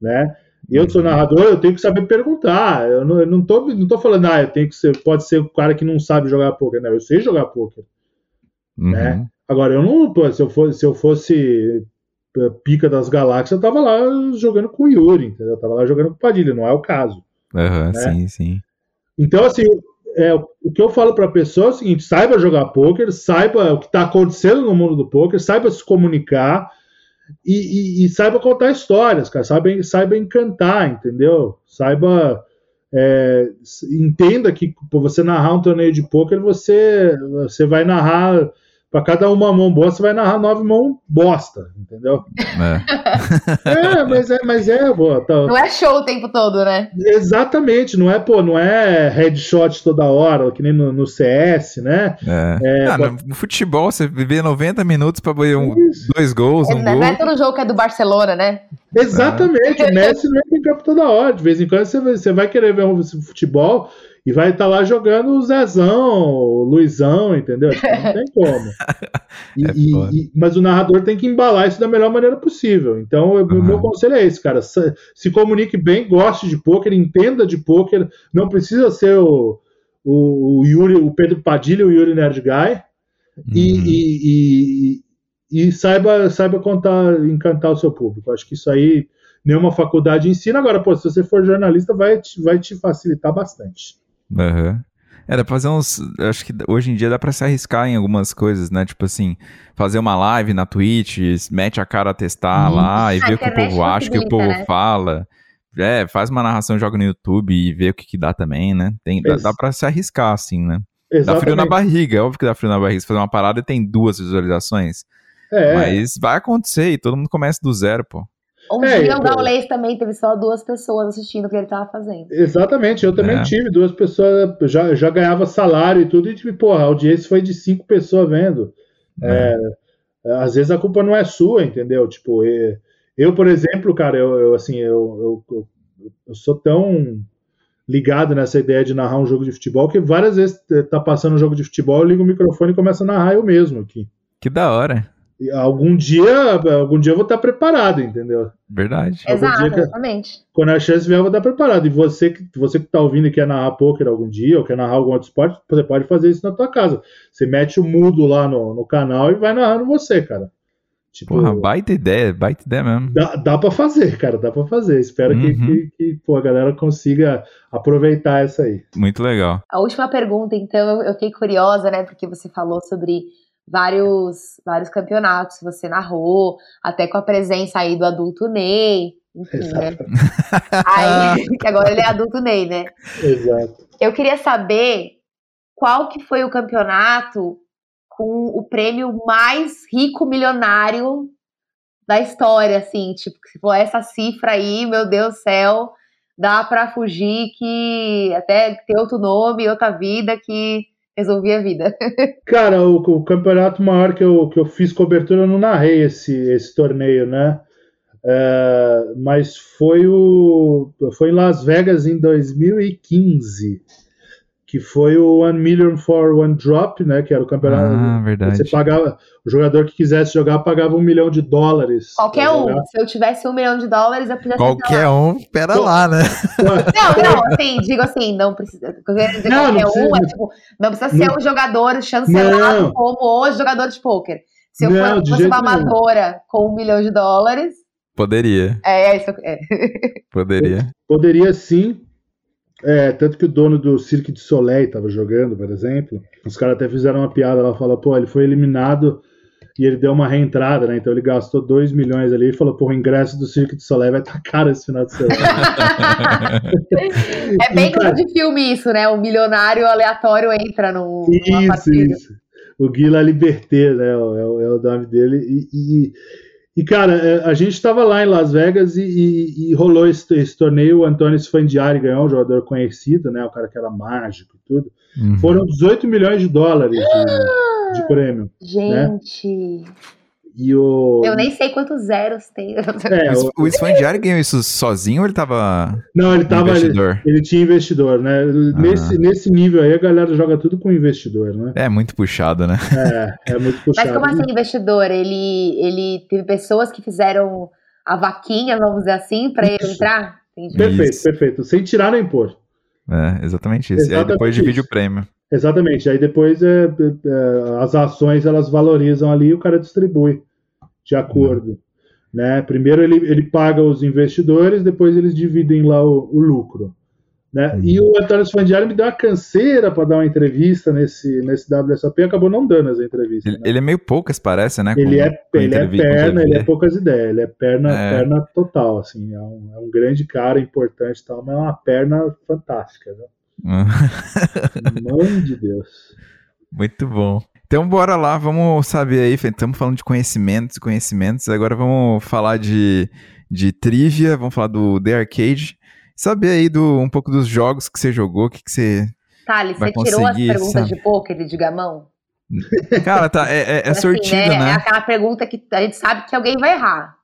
né? Eu sou narrador, eu tenho que saber perguntar. Eu não, eu não, tô, não tô falando, ah, eu tenho que ser, pode ser o cara que não sabe jogar poker. Não, eu sei jogar poker. Uhum. Né? Agora, eu não, pô, se eu fosse, se eu fosse pica das galáxias, eu tava lá jogando com o Yuri, entendeu? Eu tava lá jogando com o Padilha, não é o caso. Uhum, né? Sim, sim. Então, assim, é, o que eu falo para a pessoa é o seguinte: saiba jogar poker, saiba o que está acontecendo no mundo do poker, saiba se comunicar e, e, e, saiba contar histórias, cara. Saiba, saiba encantar, entendeu? Saiba. É, entenda que você narrar um torneio de poker, você, você vai narrar. Para cada uma mão boa, você vai narrar nove mãos bosta, entendeu? É, é mas é, mas é, pô. Tá... Não é show o tempo todo, né? Exatamente, não é, pô, não é headshot toda hora, que nem no, no CS, né? É. é ah, no futebol, você viver 90 minutos para ver um, dois gols, é, um não gol. Não é todo jogo que é do Barcelona, né? Exatamente, o Messi não entra em campo toda hora. De vez em quando você, você vai querer ver um futebol e vai estar tá lá jogando o Zezão, o Luizão, entendeu? Tipo, não tem como. E, é e, e, mas o narrador tem que embalar isso da melhor maneira possível. Então, o uhum. meu conselho é esse, cara. Se, se, comunique bem, goste de pôquer, entenda de pôquer. Não precisa ser o, o, o, Yuri, o Pedro Padilha, o Yuri Nerd Guy. Uhum. E, e, saiba, saiba contar, encantar o seu público. Acho que isso aí nenhuma faculdade ensina. Agora, pô, se você for jornalista, vai te, vai te facilitar bastante. Uhum. É, fazer uns. Acho que hoje em dia dá pra se arriscar em algumas coisas, né? Tipo assim, fazer uma live na Twitch, mete a cara a testar uhum. lá e ver o que o povo acha, o que o povo né? fala. É, faz uma narração, joga no YouTube e vê o que, que dá também, né? Tem, dá, dá pra se arriscar, assim, né? Exatamente. Dá frio na barriga, é óbvio que dá frio na barriga. Se fazer uma parada e tem duas visualizações. É. Mas vai acontecer e todo mundo começa do zero, pô. Um é, dia o Gaules também teve só duas pessoas assistindo o que ele estava fazendo. Exatamente, eu também é. tive duas pessoas, já, já ganhava salário e tudo, e tipo, porra, a audiência foi de cinco pessoas vendo. É. é às vezes a culpa não é sua, entendeu? Tipo, eu, por exemplo, cara, eu, eu assim, eu, eu, eu, sou tão ligado nessa ideia de narrar um jogo de futebol que várias vezes tá passando um jogo de futebol, eu ligo o microfone e começo a narrar eu mesmo aqui. Que da hora algum dia, algum dia eu vou estar preparado, entendeu? Verdade. Exato, que, exatamente. Quando a chance vier, eu vou estar preparado. E você que você que está ouvindo e quer narrar poker algum dia, ou quer narrar algum outro esporte, você pode fazer isso na tua casa. Você mete o mudo lá no, no canal e vai narrando você, cara. Tipo, Porra, baita ideia, baita ideia mesmo. Dá, dá pra fazer, cara, dá pra fazer. Espero uhum. que, que, que pô, a galera consiga aproveitar essa aí. Muito legal. A última pergunta, então, eu fiquei curiosa, né, porque você falou sobre vários, vários campeonatos você narrou, até com a presença aí do adulto Ney, enfim, né? Aí, que agora ele é adulto Ney, né? Exato. Eu queria saber qual que foi o campeonato com o prêmio mais rico milionário da história, assim, tipo, se for essa cifra aí, meu Deus do céu, dá para fugir que até ter outro nome, outra vida que resolvi a vida. Cara, o, o, campeonato maior que eu, que eu fiz cobertura, eu não narrei esse, esse torneio, né? É, mas foi o foi em Las Vegas em 2015 que foi o One Million for One Drop, né? Que era o campeonato. Ah, verdade. Você pagava, o jogador que quisesse jogar pagava um milhão de dólares. Qualquer um. Se eu tivesse um milhão de dólares, eu podia Qualquer um, pera lá, né? Não, não, assim, digo assim, não precisa. Dizer, não, qualquer não precisa, um, é, tipo, não precisa ser não, um jogador chancelado não. como os jogadores de pôquer. Se eu não, fosse uma amadora com um milhão de dólares. Poderia. É, é isso. É. Poderia. Poderia sim. É, tanto que o dono do Cirque de Soleil estava jogando, por exemplo. Os caras até fizeram uma piada lá, fala, pô, ele foi eliminado e ele deu uma reentrada, né? Então ele gastou 2 milhões ali e falou, pô, o ingresso do Cirque de Soleil vai estar tá caro esse final de semana. é bem como de filme isso, né? O milionário aleatório entra no. Isso, isso. O Guila Liberté, né? É o, é o nome dele. E, e, e, cara, é, a gente estava lá em Las Vegas e, e, e rolou esse, esse, torneio. O Antônio Sfandiari ganhou, um jogador conhecido, né? O cara que era mágico e tudo. Uhum. Foram 18 milhões de dólares de, de prêmio. Né? Gente. Né? E o... Eu nem sei quantos zeros tem. É, o, o Sfandiari ganhou isso sozinho ou ele tava. Não, ele tava. Investidor? Ele, ele tinha investidor, né? Ah. Nesse, nesse nível aí a galera joga tudo com investidor, né? É muito puxado, né? É, é muito puxado. Mas como assim investidor? Ele, ele teve pessoas que fizeram a vaquinha, vamos dizer assim, para ele entrar? Entendi. Perfeito, isso. perfeito. Sem tirar nem pôr. É, exatamente isso. Exatamente e aí depois divide o prêmio. Exatamente. Aí depois é, é, as ações elas valorizam ali e o cara distribui de acordo. Uhum. Né? Primeiro ele, ele paga os investidores, depois eles dividem lá o, o lucro. Né? Uhum. E o Antônio Sfandiari me deu uma canseira para dar uma entrevista nesse, nesse WSOP e acabou não dando as entrevistas. Ele, né? ele é meio poucas, parece, né? Ele, com, é, com ele é perna, ele é poucas ideias, ele é perna, é. perna total, assim, é um, é um grande cara, importante tal, mas é uma perna fantástica, né? Mãe de Deus. Muito bom. Então bora lá, vamos saber aí, estamos falando de conhecimentos, conhecimentos, agora vamos falar de, de trivia, vamos falar do The Arcade, saber aí do, um pouco dos jogos que você jogou, o que, que você Thales, você tirou as perguntas sabe? de poker e de gamão? Cara, tá, é, é, é assim, sortido, né? né? É aquela pergunta que a gente sabe que alguém vai errar.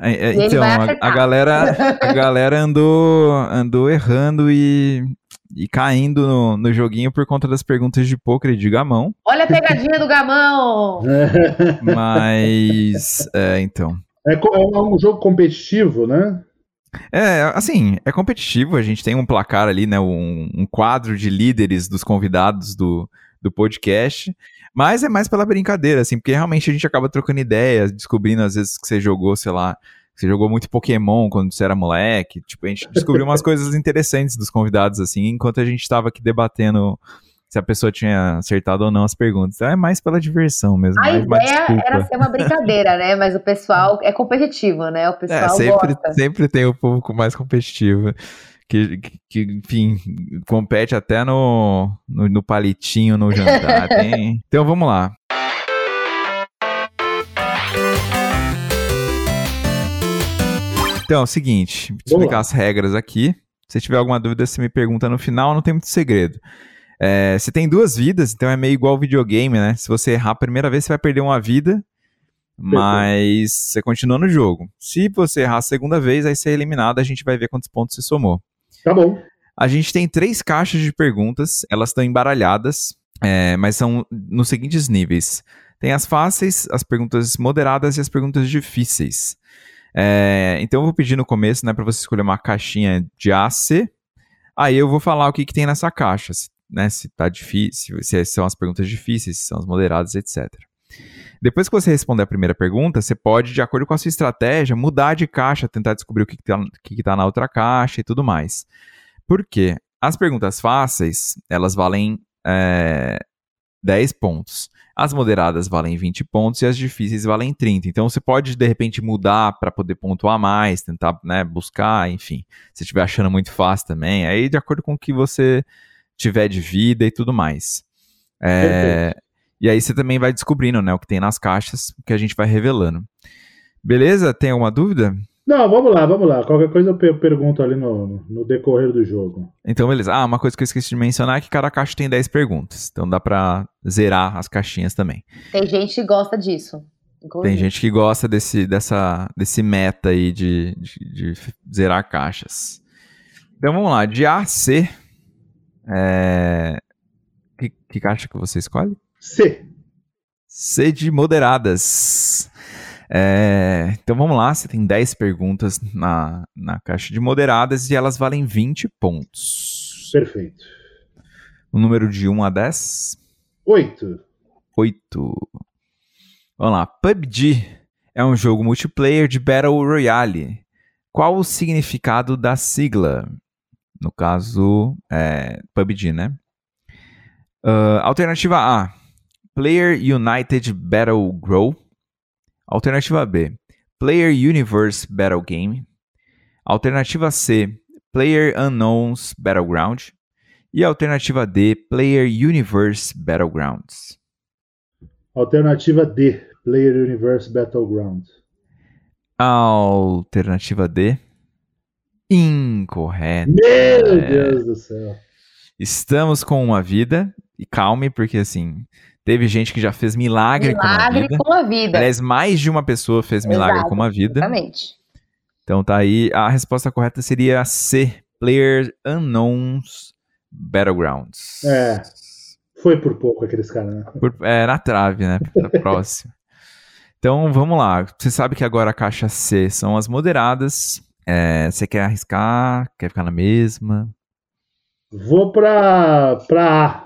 É, é, então, a, a, galera, a galera andou, andou errando e, e caindo no, no joguinho por conta das perguntas de poker e de gamão. Olha a pegadinha do gamão! Mas, é, então. É, é um jogo competitivo, né? É, assim, é competitivo. A gente tem um placar ali, né? Um, um quadro de líderes dos convidados do, do podcast. Mas é mais pela brincadeira, assim, porque realmente a gente acaba trocando ideias, descobrindo às vezes que você jogou, sei lá, você jogou muito Pokémon quando você era moleque. Tipo, a gente descobriu umas coisas interessantes dos convidados, assim, enquanto a gente estava aqui debatendo se a pessoa tinha acertado ou não as perguntas. Então é mais pela diversão mesmo. A ideia era ser uma brincadeira, né? Mas o pessoal é competitivo, né? O pessoal é, sempre, gosta. sempre tem o público mais competitivo. Que, que, que, enfim, compete até no, no, no palitinho no jantar. Tem... Então vamos lá. Então, é o seguinte, vou explicar as regras aqui. Se tiver alguma dúvida, você me pergunta no final, não tem muito segredo. É, você tem duas vidas, então é meio igual videogame, né? Se você errar a primeira vez, você vai perder uma vida, mas você continua no jogo. Se você errar a segunda vez, aí você é eliminado, a gente vai ver quantos pontos você somou. Tá bom. A gente tem três caixas de perguntas, elas estão embaralhadas, é, mas são nos seguintes níveis. Tem as fáceis, as perguntas moderadas e as perguntas difíceis. É, então eu vou pedir no começo, né, para você escolher uma caixinha de A a C. Aí eu vou falar o que, que tem nessa caixa, se, né, se tá difícil, se são as perguntas difíceis, se são as moderadas, etc. Depois que você responder a primeira pergunta, você pode, de acordo com a sua estratégia, mudar de caixa, tentar descobrir o que está tá na outra caixa e tudo mais. Por quê? As perguntas fáceis, elas valem é, 10 pontos. As moderadas valem 20 pontos e as difíceis valem 30. Então você pode, de repente, mudar para poder pontuar mais, tentar né, buscar, enfim. Se estiver achando muito fácil também, aí de acordo com o que você tiver de vida e tudo mais. É, e aí você também vai descobrindo né, o que tem nas caixas, que a gente vai revelando. Beleza? Tem alguma dúvida? Não, vamos lá, vamos lá. Qualquer coisa eu pergunto ali no, no decorrer do jogo. Então, beleza. Ah, uma coisa que eu esqueci de mencionar é que cada caixa tem 10 perguntas. Então dá pra zerar as caixinhas também. Tem gente que gosta disso. Inclusive. Tem gente que gosta desse, dessa, desse meta aí de, de, de zerar caixas. Então vamos lá. De A a C. É... Que, que caixa que você escolhe? C. C de moderadas. É, então vamos lá, você tem 10 perguntas na, na caixa de moderadas e elas valem 20 pontos. Perfeito. O número de 1 a 10? 8. 8. Vamos lá. PUBG é um jogo multiplayer de Battle Royale. Qual o significado da sigla? No caso, é, PUBG, né? Uh, alternativa A: Player United Battle Grow. Alternativa B, Player Universe Battle Game. Alternativa C, Player Unknowns Battleground. E alternativa D, Player Universe Battlegrounds. Alternativa D, Player Universe Battleground. Alternativa D, incorreta. Meu Deus do céu. Estamos com uma vida e calme, porque assim, Teve gente que já fez milagre, milagre com, a vida. com a vida. Aliás, mais de uma pessoa fez milagre Exato, com a vida. Exatamente. Então tá aí. A resposta correta seria C. Player Unknowns Battlegrounds. É. Foi por pouco aqueles caras, né? Por, é, na trave, né? Pra próxima. Então vamos lá. Você sabe que agora a caixa C são as moderadas. É, você quer arriscar? Quer ficar na mesma? Vou pra, pra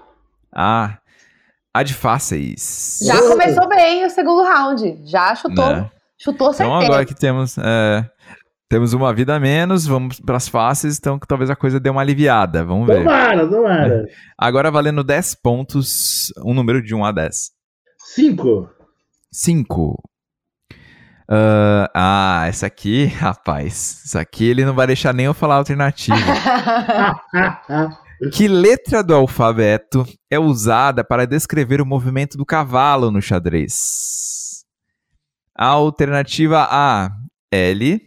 A. Ah, a de fáceis. Já começou bem o segundo round. Já chutou. Né? Chutou certeza. Então agora que temos. É, temos uma vida a menos, vamos para as fáceis, então talvez a coisa dê uma aliviada. Vamos ver. Tomara, tomara. Agora valendo 10 pontos, um número de 1 a 10. 5. 5. Uh, ah, essa aqui, rapaz. Isso aqui ele não vai deixar nem eu falar a alternativa. Que letra do alfabeto é usada para descrever o movimento do cavalo no xadrez? Alternativa A, L.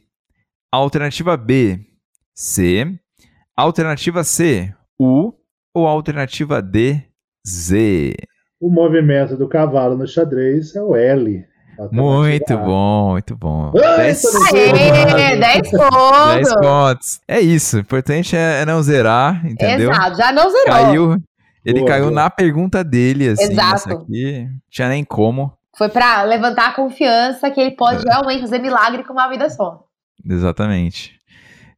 Alternativa B, C. Alternativa C, U. Ou alternativa D, Z? O movimento do cavalo no xadrez é o L. Muito bom, muito bom. 10 pontos. 10 pontos. É isso. O importante é, é não zerar, entendeu? Exato, já não zerou. Caiu, ele boa, caiu boa. na pergunta dele, assim. Exato. Aqui, tinha nem como. Foi para levantar a confiança que ele pode é. realmente fazer milagre com uma vida só. Exatamente.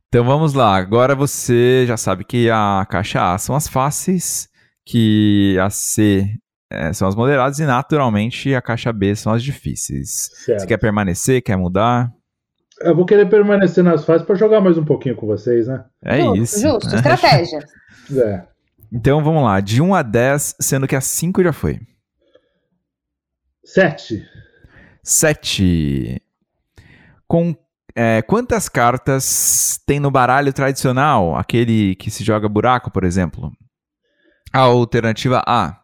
Então vamos lá. Agora você já sabe que a caixa A são as fáceis, que a C é, são as moderadas e, naturalmente, a caixa B são as difíceis. Certo. Você quer permanecer? Quer mudar? Eu vou querer permanecer nas fases para jogar mais um pouquinho com vocês, né? É justo, isso. Justo, né? estratégia. é. Então vamos lá, de 1 a 10, sendo que a 5 já foi. 7. 7. Com é, quantas cartas tem no baralho tradicional? Aquele que se joga buraco, por exemplo? A alternativa A,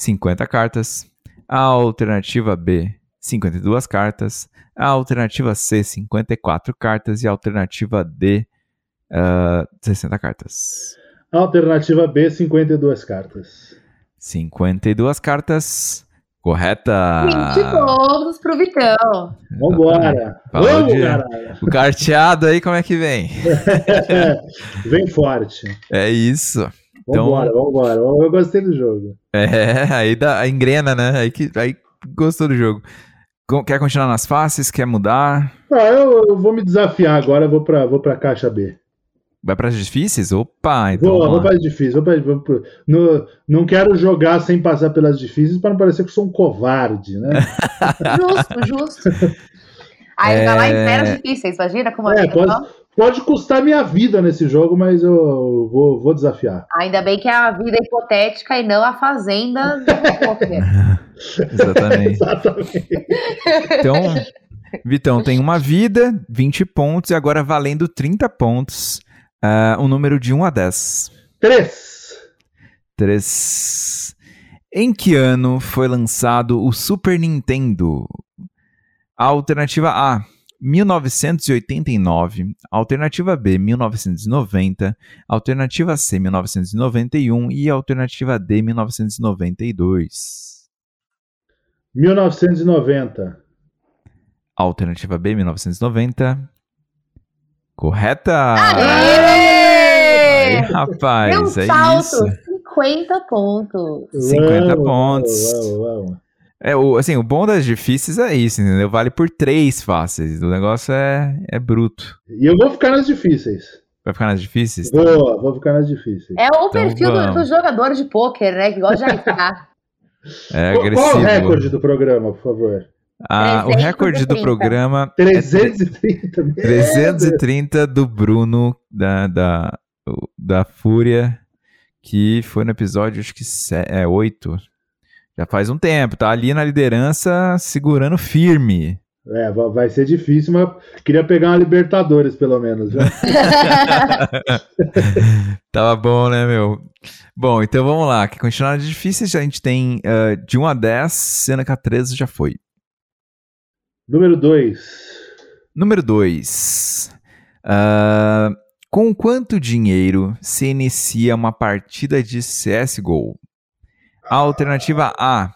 50 cartas. A alternativa B, 52 cartas. A alternativa C, 54 cartas. E a alternativa D, uh, 60 cartas. Alternativa B, 52 cartas. 52 cartas. Correta! 20 pontos pro Vitão. Vambora! Vamos, cara! O carteado aí, como é que vem? vem forte. É isso. Vambora, então, vambora. Eu gostei do jogo. É, aí dá, engrena, né? Aí, que, aí gostou do jogo. Quer continuar nas faces? Quer mudar? Ah, eu, eu vou me desafiar agora, vou pra, vou pra caixa B. Vai para as difíceis? Opa, então. Vou, vou para as difíceis. Vou pra, vou pra, não, não quero jogar sem passar pelas difíceis para não parecer que sou um covarde, né? justo, justo. Aí é... vai lá e pera as difíceis, imagina como é. Pode, pode custar minha vida nesse jogo, mas eu vou, vou desafiar. Ainda bem que é a vida hipotética e não a fazenda do Exatamente. Exatamente. Então, Vitão, tem uma vida, 20 pontos, e agora valendo 30 pontos. Uh, um número de 1 a 10. 3. 3. Em que ano foi lançado o Super Nintendo? Alternativa A, 1989, alternativa B, 1990, alternativa C, 1991 e alternativa D, 1992. 1990. Alternativa B, 1990. Correta! Aê! Aí, rapaz, Deu é salto, isso. 50 pontos. 50 uau, pontos. Uau, uau, é, o, assim, o bom das difíceis é isso, entendeu? Vale por três fáceis. O negócio é, é bruto. E eu vou ficar nas difíceis. Vai ficar nas difíceis? Vou, vou ficar nas difíceis. É o então, perfil do, do, jogador de pôquer, né? Que gosta de arriscar. É agressivo. Qual o recorde do programa, por favor? Ah, o recorde do programa 330 é 330 do Bruno da, da, da Fúria, que foi no episódio acho que é 8, já faz um tempo, tá ali na liderança segurando firme. É, vai ser difícil, mas queria pegar uma Libertadores, pelo menos. Tava bom, né, meu? Bom, então vamos lá. Que continuar difíceis, a gente tem uh, de 1 a 10, sendo que a 13 já foi. Número 2. Número 2. Uh, ah, com quanto dinheiro se inicia uma partida de CSGO? Alternativa A,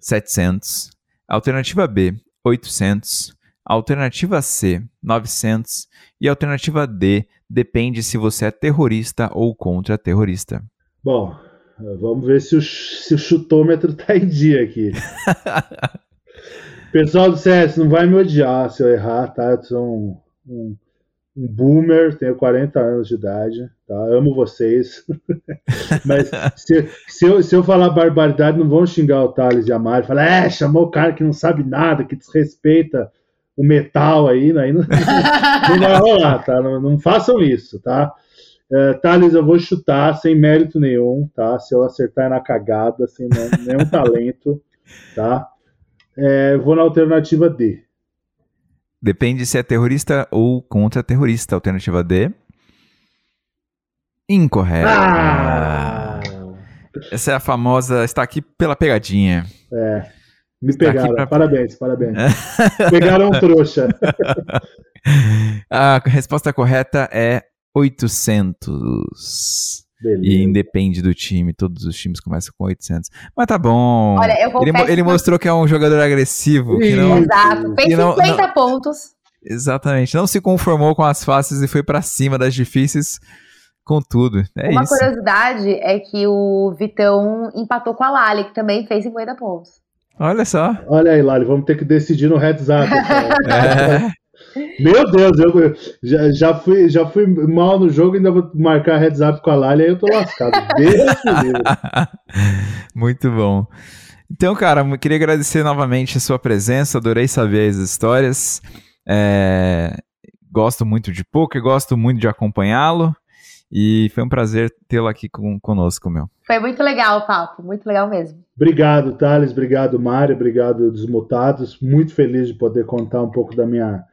700. Alternativa B, 800. Alternativa C, 900. E alternativa D, depende se você é terrorista ou contra-terrorista. Bom, vamos ver se o, se o chutômetro tá em dia aqui. Pessoal do CS, não vai me odiar se eu errar, tá? Eu sou um, um um boomer, tenho 40 anos de idade, tá? Amo vocês. Mas se, se, eu, se eu falar barbaridade, não vão xingar o Thales e a Mari. Falar, é, chamou o cara que não sabe nada, que desrespeita o metal aí, né? aí não, não vai rolar, tá? Não, não façam isso, tá? É, Thales, eu vou chutar sem mérito nenhum, tá? Se eu acertar é na cagada, sem nenhum talento, tá? É, vou na alternativa D. Depende se é terrorista ou contra-terrorista. Alternativa D. Incorreto. Ah! Essa é a famosa está aqui pela pegadinha. É. Me está pegaram. Pra... Parabéns, parabéns. Pegaram um trouxa. a resposta correta é 800. Beleza. E independe do time, todos os times começam com 800. Mas tá bom. Olha, eu ele, ele mostrou que é um jogador agressivo. Que não, Exato, fez 50 não, pontos. Exatamente, não se conformou com as fáceis e foi para cima das difíceis com tudo. É Uma isso. curiosidade é que o Vitão empatou com a Lali, que também fez 50 pontos. Olha só. Olha aí, Lali, vamos ter que decidir no heads up. é. Meu Deus, eu já, já, fui, já fui mal no jogo e ainda vou marcar heads up com a Lali, aí eu tô lascado. Muito bom. Então, cara, queria agradecer novamente a sua presença, adorei saber as histórias. É, gosto muito de poker, gosto muito de acompanhá-lo. E foi um prazer tê-lo aqui com, conosco, meu. Foi muito legal o papo, muito legal mesmo. Obrigado, Thales, obrigado, Mário, obrigado, Desmutados. Muito feliz de poder contar um pouco da minha,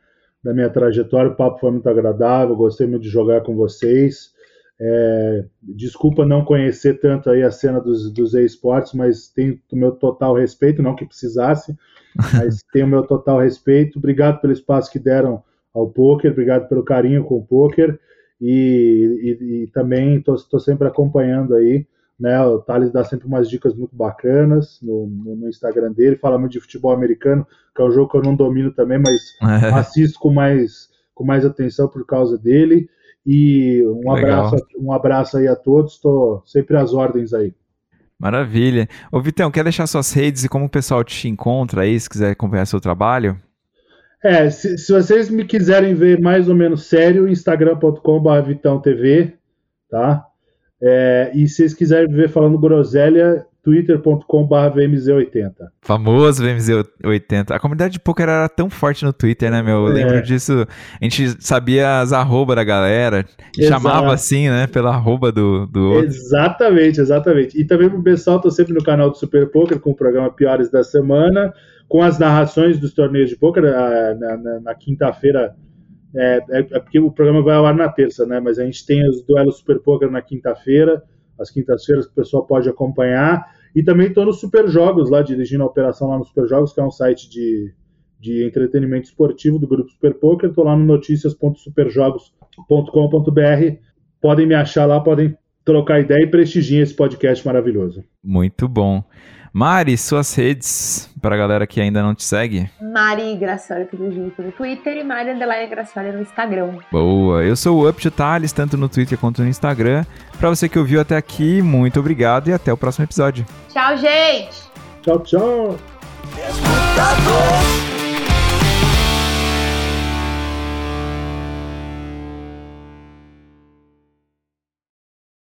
da minha trajetória. O papo foi muito agradável, gostei muito de jogar com vocês. É, desculpa não conhecer tanto aí a cena dos, dos esportes, mas tenho o meu total respeito, não que precisasse, mas tenho o meu total respeito. Obrigado pelo espaço que deram ao poker, obrigado pelo carinho com o poker e, e, e também estou sempre acompanhando aí. Né, o Thales dá sempre umas dicas muito bacanas no, no, Instagram dele, fala muito de futebol americano, que é um jogo que eu não domino também, mas assisto com mais, com mais atenção por causa dele. E um abraço, um abraço aí a todos, estou sempre às ordens aí. Maravilha. Ô Vitão, quer deixar suas redes e como o pessoal te encontra aí, se quiser acompanhar seu trabalho? É, se, se vocês me quiserem ver mais ou menos sério, instagram.com.br VitãoTV, tá? É, e se vocês quiserem ver falando groselha, twitter.com.br VMZ80. Famoso VMZ80. A comunidade de poker era tão forte no Twitter, né, meu? Eu é. lembro disso. A gente sabia as arroba da galera chamava assim, né, pela arroba do, do outro. Exatamente, exatamente. E também pro pessoal, tô sempre no canal do Super Poker com o programa Piores da Semana, com as narrações dos torneios de poker. Ah, na, na, na quinta-feira é, é, é, porque o programa vai ao ar na terça, né? Mas a gente tem os duelos Super Poker na quinta-feira, as quintas-feiras que o pessoal pode acompanhar. E também estou no Super Jogos, lá dirigindo a operação lá no Super Jogos, que é um site de, de entretenimento esportivo do grupo Super Poker. Estou lá no noticias.superjogos.com.br. Podem me achar lá, podem trocar ideia e prestigiem esse podcast maravilhoso. Muito bom. Mari, suas redes para a galera que ainda não te segue. Mari Gracioli, tudo junto no Twitter e Mari Underline Gracioli no Instagram. Boa, eu sou o Up to Thales, tanto no Twitter quanto no Instagram. Para você que ouviu até aqui, muito obrigado e até o próximo episódio. Tchau, gente! Tchau, tchau!